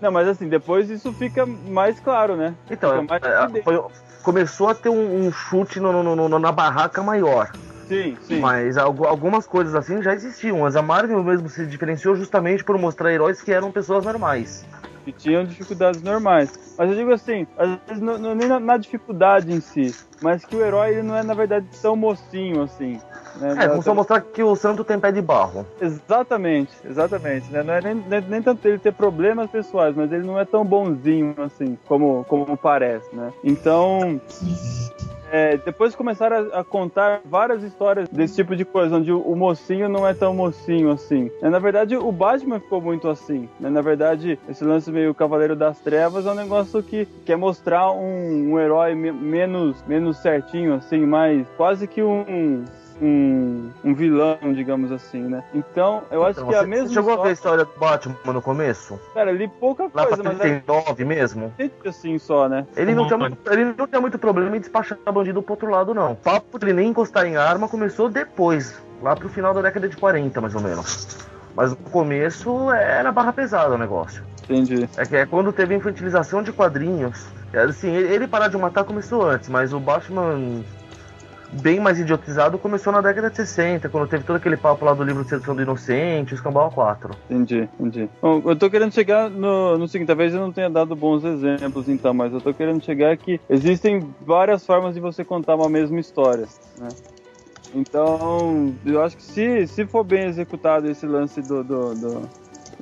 Não, mas assim, depois isso fica mais claro, né? Então, mais é, evidente. foi- começou a ter um, um chute no- no- no- na barraca maior. Sim, sim. Mas algu- algumas coisas assim já existiam. Mas a Marvel mesmo se diferenciou justamente por mostrar heróis que eram pessoas normais. que tinham dificuldades normais. Mas eu digo assim, às vezes não, não- nem na, na dificuldade em si, mas que o herói ele não é na verdade tão mocinho assim. Né? É, vamos só mostrar que o santo tem pé de barro. Exatamente, exatamente. Né? Não é nem, nem, nem tanto ele ter problemas pessoais, mas ele não é tão bonzinho assim, como, como parece, né? Então. é, depois começaram a, a contar várias histórias desse tipo de coisa, onde o, o mocinho não é tão mocinho assim. É, Na verdade, o Batman ficou muito assim. né? Na verdade, esse lance meio Cavaleiro das Trevas é um negócio que quer mostrar um, um herói me- menos, menos certinho, assim, mais quase que um, um, um vilão, digamos assim, né? Então, eu acho Então, que a você, mesma você chegou a ver a história- do Batman no começo? Cara, li pouca Lá coisa, pra mas é 39 mesmo? assim só, né? Ele não, Bom, tinha mano. muito, ele não tinha muito problema em despachar bandido pro outro lado, não. O papo de ele nem encostar em arma começou depois, lá pro final da década de 40, mais ou menos. Mas no começo era barra pesada o negócio. Entendi. É que é quando teve a infantilização de quadrinhos. É, Assim, ele, ele parar de matar começou antes, mas o Batman bem mais idiotizado começou na década de 60, quando teve todo aquele papo lá do livro de Sedução do Inocente, Escambau 4. Entendi, entendi. Bom, eu tô querendo chegar no, no seguinte, talvez eu não tenha dado bons exemplos então, mas eu tô querendo chegar que existem várias formas de você contar uma mesma história, né? Então, eu acho que se, se for bem executado esse lance do, do, do,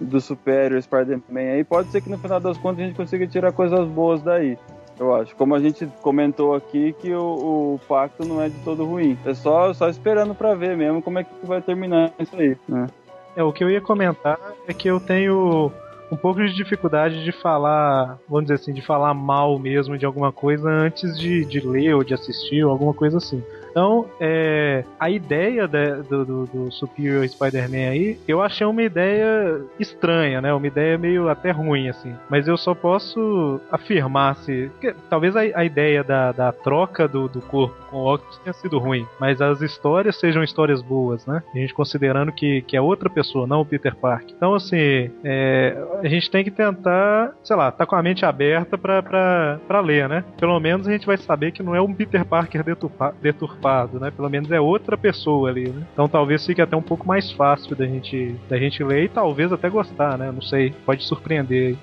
do Superior Spider-Man aí, pode ser que no final das contas a gente consiga tirar coisas boas daí. Eu acho. Como a gente comentou aqui, que o, o pacto não é de todo ruim. É só, só esperando pra ver mesmo como é que vai terminar isso aí, né? É, o que eu ia comentar é que eu tenho um pouco de dificuldade de falar, vamos dizer assim, de falar mal mesmo de alguma coisa antes de, de ler ou de assistir ou alguma coisa assim. Então, é, a ideia da- do, do, do Superior Spider-Man aí, eu achei uma ideia estranha, né? Uma ideia meio até ruim, assim. Mas eu só posso afirmar se. que talvez a, a ideia da, da troca do, do corpo com o Octopus tenha sido ruim, mas as histórias sejam histórias boas, né? A gente considerando que, que é outra pessoa, não o Peter Parker. Então, assim, é, a gente tem que tentar, sei lá, tá com a mente aberta pra, pra, pra ler, né? Pelo menos a gente vai saber que não é um Peter Parker deturpa- deturpado, né? Pelo menos é outra pessoa ali, né? Então talvez fique até um pouco mais fácil da gente, da gente ler e talvez até gostar, né? Não sei, pode surpreender.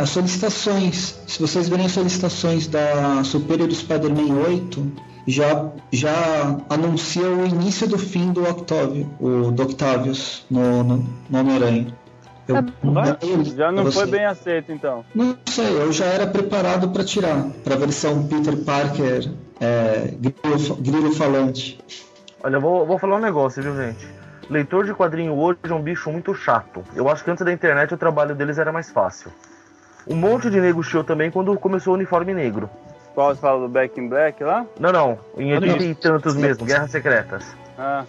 As solicitações, se vocês verem as solicitações da Superior Spider-Man 8, já, já anuncia o início do fim do Octavio, o do Octavius no, no, no Homem-Aranha. Eu link Já não foi bem aceito, então. Não sei, eu já era preparado para tirar, para a versão Peter Parker é, grilo, grilo falante. Olha, eu vou, vou falar um negócio, viu, gente? Leitor de quadrinho hoje é um bicho muito chato. Eu acho que antes da internet o trabalho deles era mais fácil. Um monte de nego chiou também quando começou o uniforme negro. Qual você fala do Back in Black lá? Não, não, em Olha 80 e tantos mesmo, Guerras Secretas. Ah,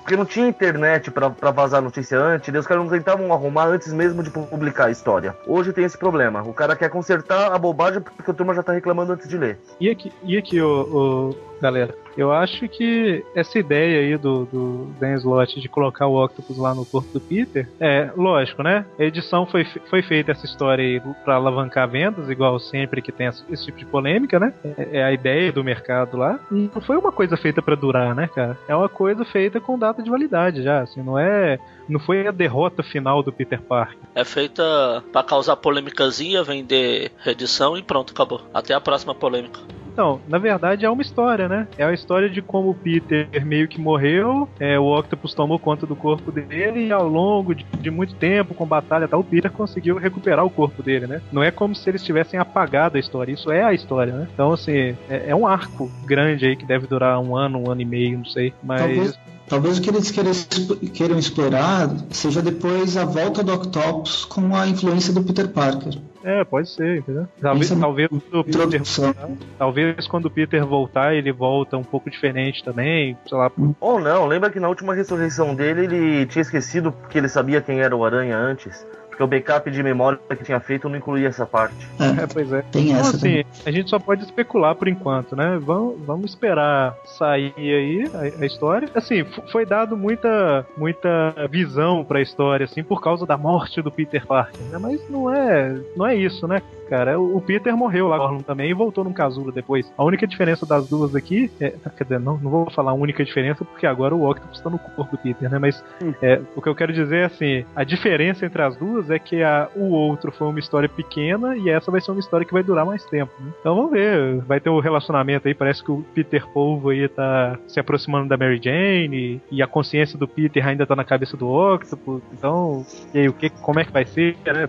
Porque não tinha internet pra, pra vazar notícia antes, e os caras não tentavam arrumar antes mesmo de publicar a história. Hoje tem esse problema. O cara quer consertar a bobagem porque a turma já tá reclamando antes de ler. E aqui, e aqui ô, galera, eu acho que essa ideia aí do, do Dan Slott de colocar o Octopus lá no corpo do Peter, é lógico, né? A edição foi, foi feita essa história aí pra alavancar vendas, igual sempre que tem esse, tipo de polêmica, né? É, é a ideia do mercado lá. Não foi uma coisa feita pra durar, né, cara? É uma coisa feita com data de validade já, assim, não é. Não foi a derrota final do Peter Parker. É feita pra causar polêmicazinha, vender reedição e pronto, acabou. Até a próxima polêmica. Então, na verdade é uma história, né? É a história de como o Peter meio que morreu, é, o Octopus tomou conta do corpo dele e ao longo de, de muito tempo, com batalha e tal, o Peter conseguiu recuperar o corpo dele, né? Não é como se eles tivessem apagado a história, isso é a história, né? Então, assim, é, é um arco grande aí que deve durar um ano, um ano e meio, não sei. Mas. Talvez, talvez o que eles queiram, explorar seja depois a volta do Octopus com a influência do Peter Parker. É, pode ser, entendeu? Talvez, é talvez quando o Peter. Talvez quando o Peter voltar, ele volta um pouco diferente também, sei lá. Ou não, lembra que na última ressurreição dele ele tinha esquecido que ele sabia quem era o Aranha antes? Porque o backup de memória que tinha feito não incluía essa parte. É, É, pois é. tem Então, essa assim, também. a gente só pode especular por enquanto, né? Vamos, vamos esperar sair aí a, a história. Assim, foi dado muita, muita visão pra história, assim, por causa da morte do Peter Parker, né? Mas não é, não é isso, né? Cara, o Peter morreu lá também e voltou num casulo depois. A única diferença das duas aqui é. Quer dizer, não, não vou falar a única diferença porque agora o Octopus tá no corpo do Peter, né? Mas é, o que eu quero dizer é assim: a diferença entre as duas é que a, o outro foi uma história pequena e essa vai ser uma história que vai durar mais tempo. né? Então vamos ver, vai ter o relacionamento aí. Parece que o Peter Polvo aí tá se aproximando da Mary Jane e, e a consciência do Peter ainda tá na cabeça do Octopus. Então, e aí, o que, como é que vai ser, né?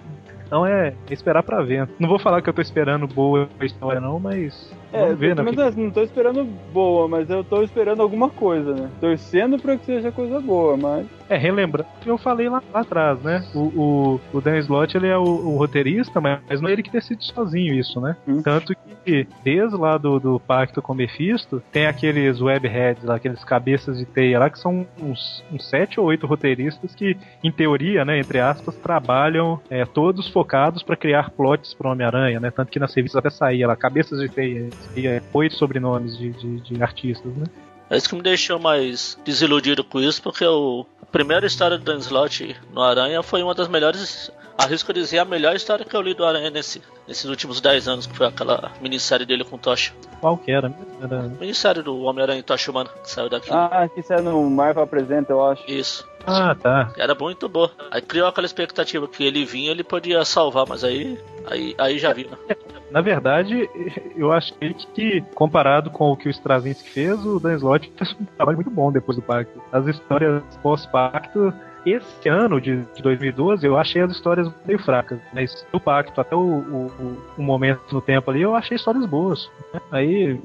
Então é esperar pra ver. Não vou falar que eu tô esperando boa história, não, mas. É, vamos ver, né? não tô esperando boa, mas eu tô esperando alguma coisa, né? Torcendo pra que seja coisa boa, mas. É, relembrando o que eu falei lá, lá atrás, né? O, o, o Dan Slott, ele é o, o roteirista, mas não é ele que decide sozinho isso, né? Hum. Tanto que, desde lá do, do Pacto com Mephisto, tem aqueles webheads lá, aqueles cabeças de teia lá, que são uns, uns sete ou oito roteiristas que, em teoria, né, entre aspas, trabalham é, todos focados pra criar plots pro Homem-Aranha, né? Tanto que nas revistas até saía lá, cabeças de teia, e oito sobrenomes de, de, de artistas, né? É isso que me deixou mais desiludido com isso, porque o, a primeira história do Dan Slott no Aranha foi uma das melhores. Arrisco dizer a melhor história que eu li do Aranha nesse, nesses últimos 10 anos, que foi aquela minissérie dele com Tocha. Qual que era? Era Minissérie do Homem-Aranha e Tocha Humana, que saiu daqui. Ah, que isso é no Marvel Apresenta, eu acho. Isso. Ah, tá. Era muito boa. Aí criou aquela expectativa que ele vinha, ele podia salvar, mas aí, aí, aí já viu, né? Na verdade, eu achei que, comparado com o que o Straczynski fez, o Dan Slott fez um trabalho muito bom depois do pacto. As histórias pós-pacto, esse ano de, de 2012, eu achei as histórias meio fracas. Mas do pacto até o, o, o- momento no tempo ali, eu achei histórias boas. né? Aí,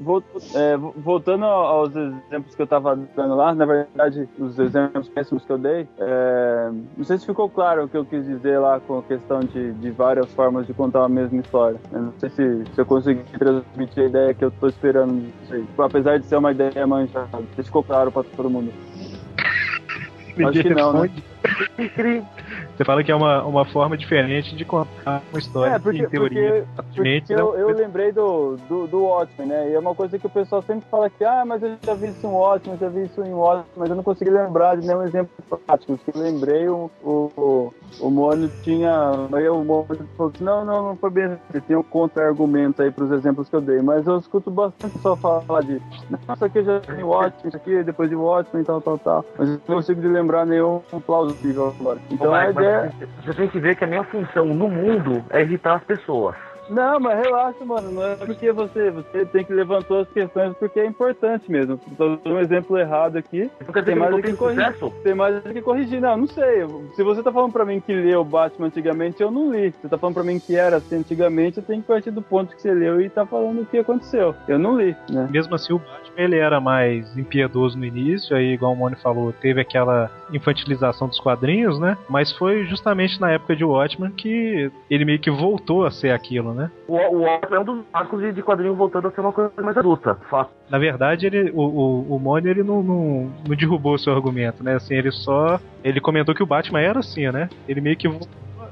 é, vo- voltando aos exemplos que eu tava dando lá, na verdade, os exemplos péssimos que eu dei, é, não sei se ficou claro o que eu quis dizer lá com a questão de, de várias formas de contar a mesma história. Eu não sei se, se eu consegui transmitir a ideia que eu tô esperando, não sei. Tipo, apesar de ser uma ideia manchada, ficou claro pra todo mundo. Acho que não, né? Você fala que é uma, uma forma diferente de contar uma história É, porque, em teoria. porque, porque né? eu, eu lembrei do, do, do Watchmen, né? E é uma coisa que o pessoal sempre fala que, ah, mas eu já vi isso em Watchmen, já vi isso em Watchmen, mas eu não consegui lembrar de nenhum exemplo prático. Eu lembrei, o, o, o Mônio tinha. Aí o Mônio falou assim, não, não, não foi bem assim. Tem um contra-argumento aí pros exemplos que eu dei, mas eu escuto bastante pessoal falar de, isso aqui eu já vi em Watchmen, isso aqui depois de Watchmen, tal, tal, tal. Mas eu não consigo lembrar nenhum plausível agora. Então a Mas- mas ideia. Você tem que ver que a minha função no mundo é irritar as pessoas. Não, mas relaxa, mano. Não é porque você, você tem que levantar as questões porque é importante mesmo. Tô dando um exemplo errado aqui. Tem que mais eu o tô que corrigir. Tem mais o que corrigir. Não, não sei. Se você tá falando pra mim que leu Batman antigamente, eu não li. Você tá falando pra mim que era assim antigamente, eu tenho que partir do ponto que você leu e tá falando o que aconteceu. Eu não li, né? Mesmo assim, o Batman ele era mais impiedoso no início, aí, igual o Moni falou, teve aquela infantilização dos quadrinhos, né? Mas foi justamente na época de Watchmen que ele meio que voltou a ser aquilo, né? O, o Watchmen é um dos marcos de, de quadrinho voltando a ser uma coisa mais adulta. Fato. Na verdade, ele, o, o, o Moni ele não, não, não derrubou o seu argumento, né? Assim, ele só. Ele comentou que o Batman era assim, né? Ele meio que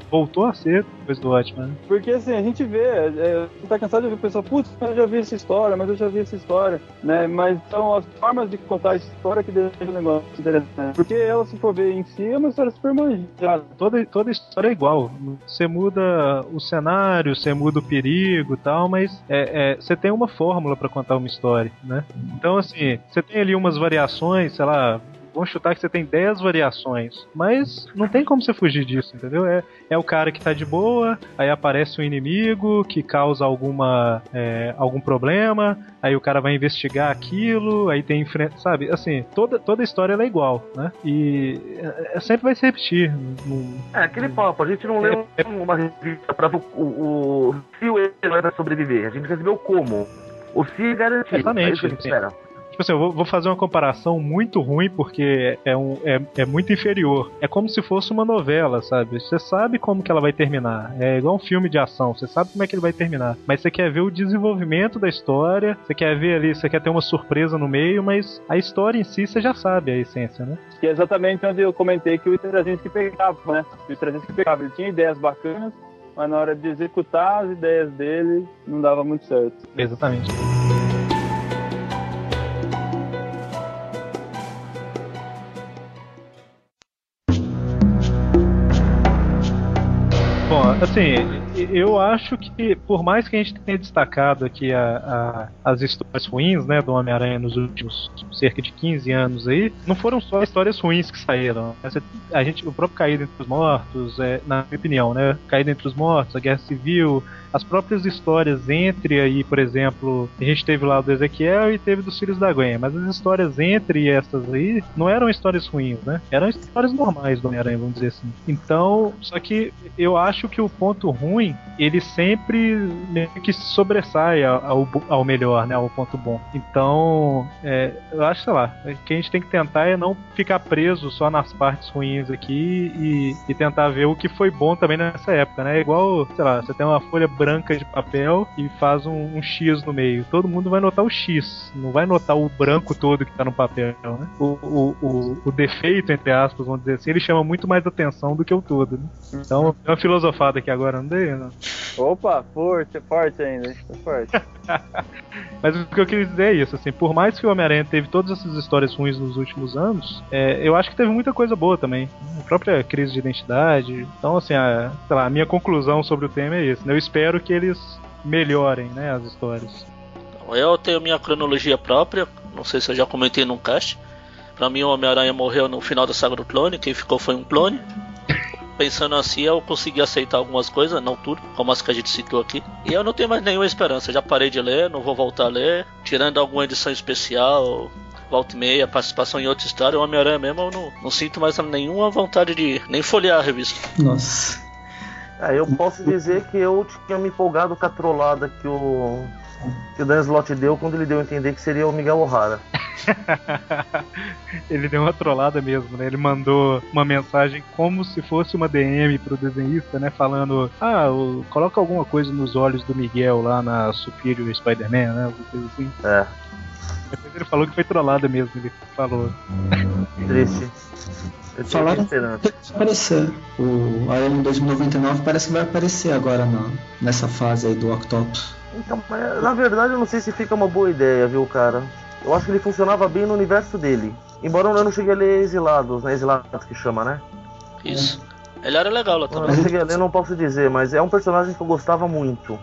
voltou, a ser depois do Batman. né? Porque assim, a gente vê, é, você tá cansado de ouvir o pessoal, putz, eu já vi essa história, mas eu já vi essa história, né? Mas são as formas de contar a história que deixam o negócio interessante. Porque ela, se for ver em si, é uma história super manjada. Toda, toda história é igual. Você muda o cenário, você muda o perigo e tal, mas é, é, você tem uma fórmula pra contar uma história, né? Então, assim, você tem ali umas variações, sei lá. Vamos chutar que você tem 10 variações, mas não tem como você fugir disso, entendeu? É, é o cara que tá de boa, aí aparece um inimigo que causa alguma é, algum problema, aí o cara vai investigar aquilo, aí tem enfrenta, sabe? Assim, toda toda história ela é igual, né? E é, é, sempre vai se repetir. É, aquele papo, a gente não lê um- uma revista pra o, o, o se o herói vai sobreviver, a gente o como. O se é garantido. Exatamente, É isso que a gente espera. Tipo assim, eu vou, vou fazer uma comparação muito ruim porque é, um, é, é muito inferior. É como se fosse uma novela, sabe? Você sabe como que ela vai terminar. É igual um filme de ação, você sabe como é que ele vai terminar. Mas você quer ver o desenvolvimento da história, você quer ver ali, você quer ter uma surpresa no meio, mas a história em si você já sabe a essência, né? Que é exatamente onde eu comentei que o Straczynski pegava, né? O Straczynski pegava, ele tinha ideias bacanas, mas na hora de executar as ideias dele, não dava muito certo. Exatamente. Assim, eu acho que por mais que a gente tenha destacado aqui a- a- as histórias ruins, né, do Homem-Aranha nos últimos cerca de 15 anos aí, não foram só histórias ruins que saíram. Essa- A gente, o próprio Caído entre os Mortos, é, na minha opinião, né, Caído entre os Mortos, a Guerra Civil, as próprias histórias entre aí, por exemplo, a gente teve lá do Ezequiel e teve dos Filhos da Gwen, mas as histórias entre essas aí não eram histórias ruins, né? Eram histórias normais do Homem-Aranha, vamos dizer assim. Então, só que eu acho que o ponto ruim, ele sempre meio que sobressai ao, ao, melhor, né? Ao ponto bom. Então, é, eu acho, sei lá, o que a gente tem que tentar é não ficar preso só nas partes ruins aqui e, e tentar ver o que foi bom também nessa época, né? Igual, sei lá, você tem uma folha branca de papel e faz um, um X no meio. Todo mundo vai notar o X, não vai notar o branco todo que tá no papel, né? O, o, o, o defeito, entre aspas, vamos dizer assim, ele chama muito mais atenção do que o todo, né? Então, é uma filosofada aqui agora, não dei? Opa, forte, forte ainda, tá forte. <laughs> Mas o que eu queria dizer é isso, assim, por mais que o Homem-Aranha teve todas essas histórias ruins nos últimos anos, é, eu acho que teve muita coisa boa também. A própria crise de identidade. Então, assim, a, sei lá, a minha conclusão sobre o tema é esse. Né? Eu espero que eles melhorem, né, as histórias. Eu tenho minha cronologia própria, não sei se eu já comentei num cast. Pra mim, o Homem-Aranha morreu no final da saga do clone, quem ficou foi um clone. Pensando assim, eu consegui aceitar algumas coisas, não tudo, como as que a gente citou aqui. E eu não tenho mais nenhuma esperança, já parei de ler, não vou voltar a ler. Tirando alguma edição especial, volta e meia, participação em outra história, o Homem-Aranha mesmo, eu não, não sinto mais nenhuma vontade de nem folhear a revista. Nossa. É, eu posso dizer que eu tinha me empolgado com a trollada que o, que o Dan Slott deu quando ele deu a entender que seria o Miguel O'Hara. <laughs> ele deu uma trollada mesmo, né? Ele mandou uma mensagem como se fosse uma DM pro desenhista, né? Falando, ah, o- coloca alguma coisa nos olhos do Miguel lá na Superior Spider-Man, né? Alguma coisa assim. É, Depois ele falou que foi trollada mesmo, ele falou. <laughs> triste. Eu tinha Falaram-. Vai aparecer. O Aranha 2099 parece que vai aparecer agora na- nessa fase aí do Octopus. Então, na verdade, eu não sei se fica uma boa ideia, viu, cara? Eu acho que ele funcionava bem no universo dele. Embora eu não chegue a ler Exilados, né? Exilados que chama, né? Isso. Ele era legal lá Eu também. não cheguei a ler, não posso dizer, mas é um personagem que eu gostava muito.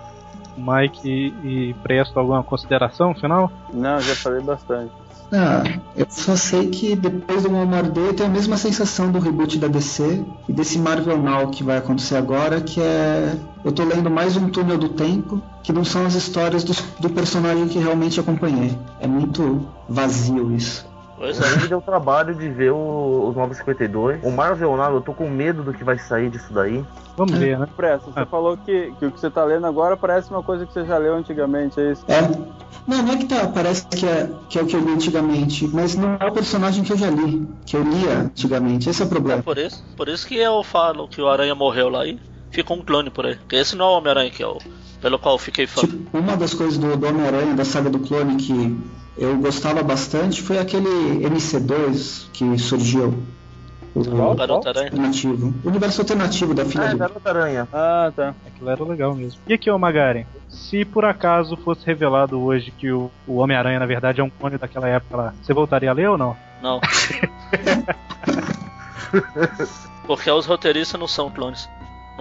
Mike e, e Presto, alguma consideração final? Não, já falei bastante. Ah, eu só sei que depois do Bombardeio eu tenho a mesma sensação do reboot da DC e desse Marvel Now que vai acontecer agora, que é. Eu tô lendo mais um túnel do tempo, que não são as histórias dos- do personagem que realmente acompanhei. É muito vazio isso. Pois é. me deu trabalho de ver o, os 952. O Marvel Now, eu tô com medo do que vai sair disso daí. Vamos ver, né? Pressa, você Ah. falou que, que o que você tá lendo agora parece uma coisa que você já leu antigamente, é isso? É. Não, não é que tá, parece que é, que é o que eu li antigamente, mas não é o personagem que eu já li, que eu lia antigamente. Esse é o problema. Por isso, por isso que eu falo que o Aranha morreu lá e ficou um clone por aí. Porque esse não é o Homem-Aranha que é o. Pelo qual eu fiquei fã. Tipo, uma das coisas do, do Homem-Aranha, da saga do clone, que eu gostava bastante foi aquele MC2 que surgiu. O Garota Aranha. alternativo. O universo alternativo da filha Ah, é do. Garota Aranha. Ah, tá. Aquilo era legal mesmo. E aqui, ô Magaren, se por acaso fosse revelado hoje que o, o Homem-Aranha, na verdade, é um clone daquela época lá, você voltaria a ler ou não? Não. <laughs> Porque os roteiristas não são clones.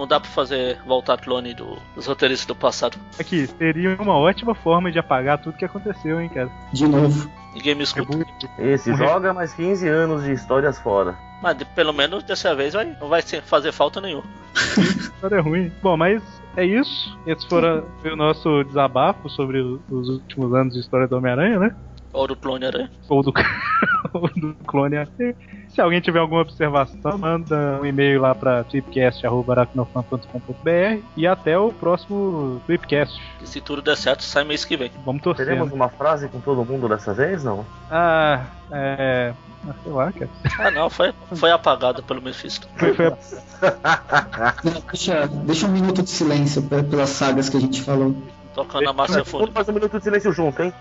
Não dá pra fazer voltar clone do- dos roteiristas do passado. Aqui, seria uma ótima forma de apagar tudo que aconteceu, hein, cara. De novo. Ninguém me escuta. Reboot. Esse, joga mais 15 anos de histórias fora. Mas pelo menos dessa vez vai, não vai fazer falta nenhuma. <laughs> História ruim. Bom, mas é isso. Esse foi o nosso desabafo sobre os últimos anos de história do Homem-Aranha, né? Ou do clone aranha. Ou do, <laughs> ou do clone. Aranha. Se alguém tiver alguma observação, manda um e-mail lá pra tweepcast.aracnofan.com.br e até o próximo Tweepcast. E se tudo der certo, sai mês que vem. Vamos torcer. Teremos né? uma frase com todo mundo dessa vez, não? Ah, é. ah, Sei lá, cara. Ah não, foi, foi apagado pelo Mephisto. Foi, foi Não, deixa, deixa um minuto de silêncio pe- pelas sagas que a gente falou. Tocando a Márcia Vamos fazer um minuto de silêncio junto, hein?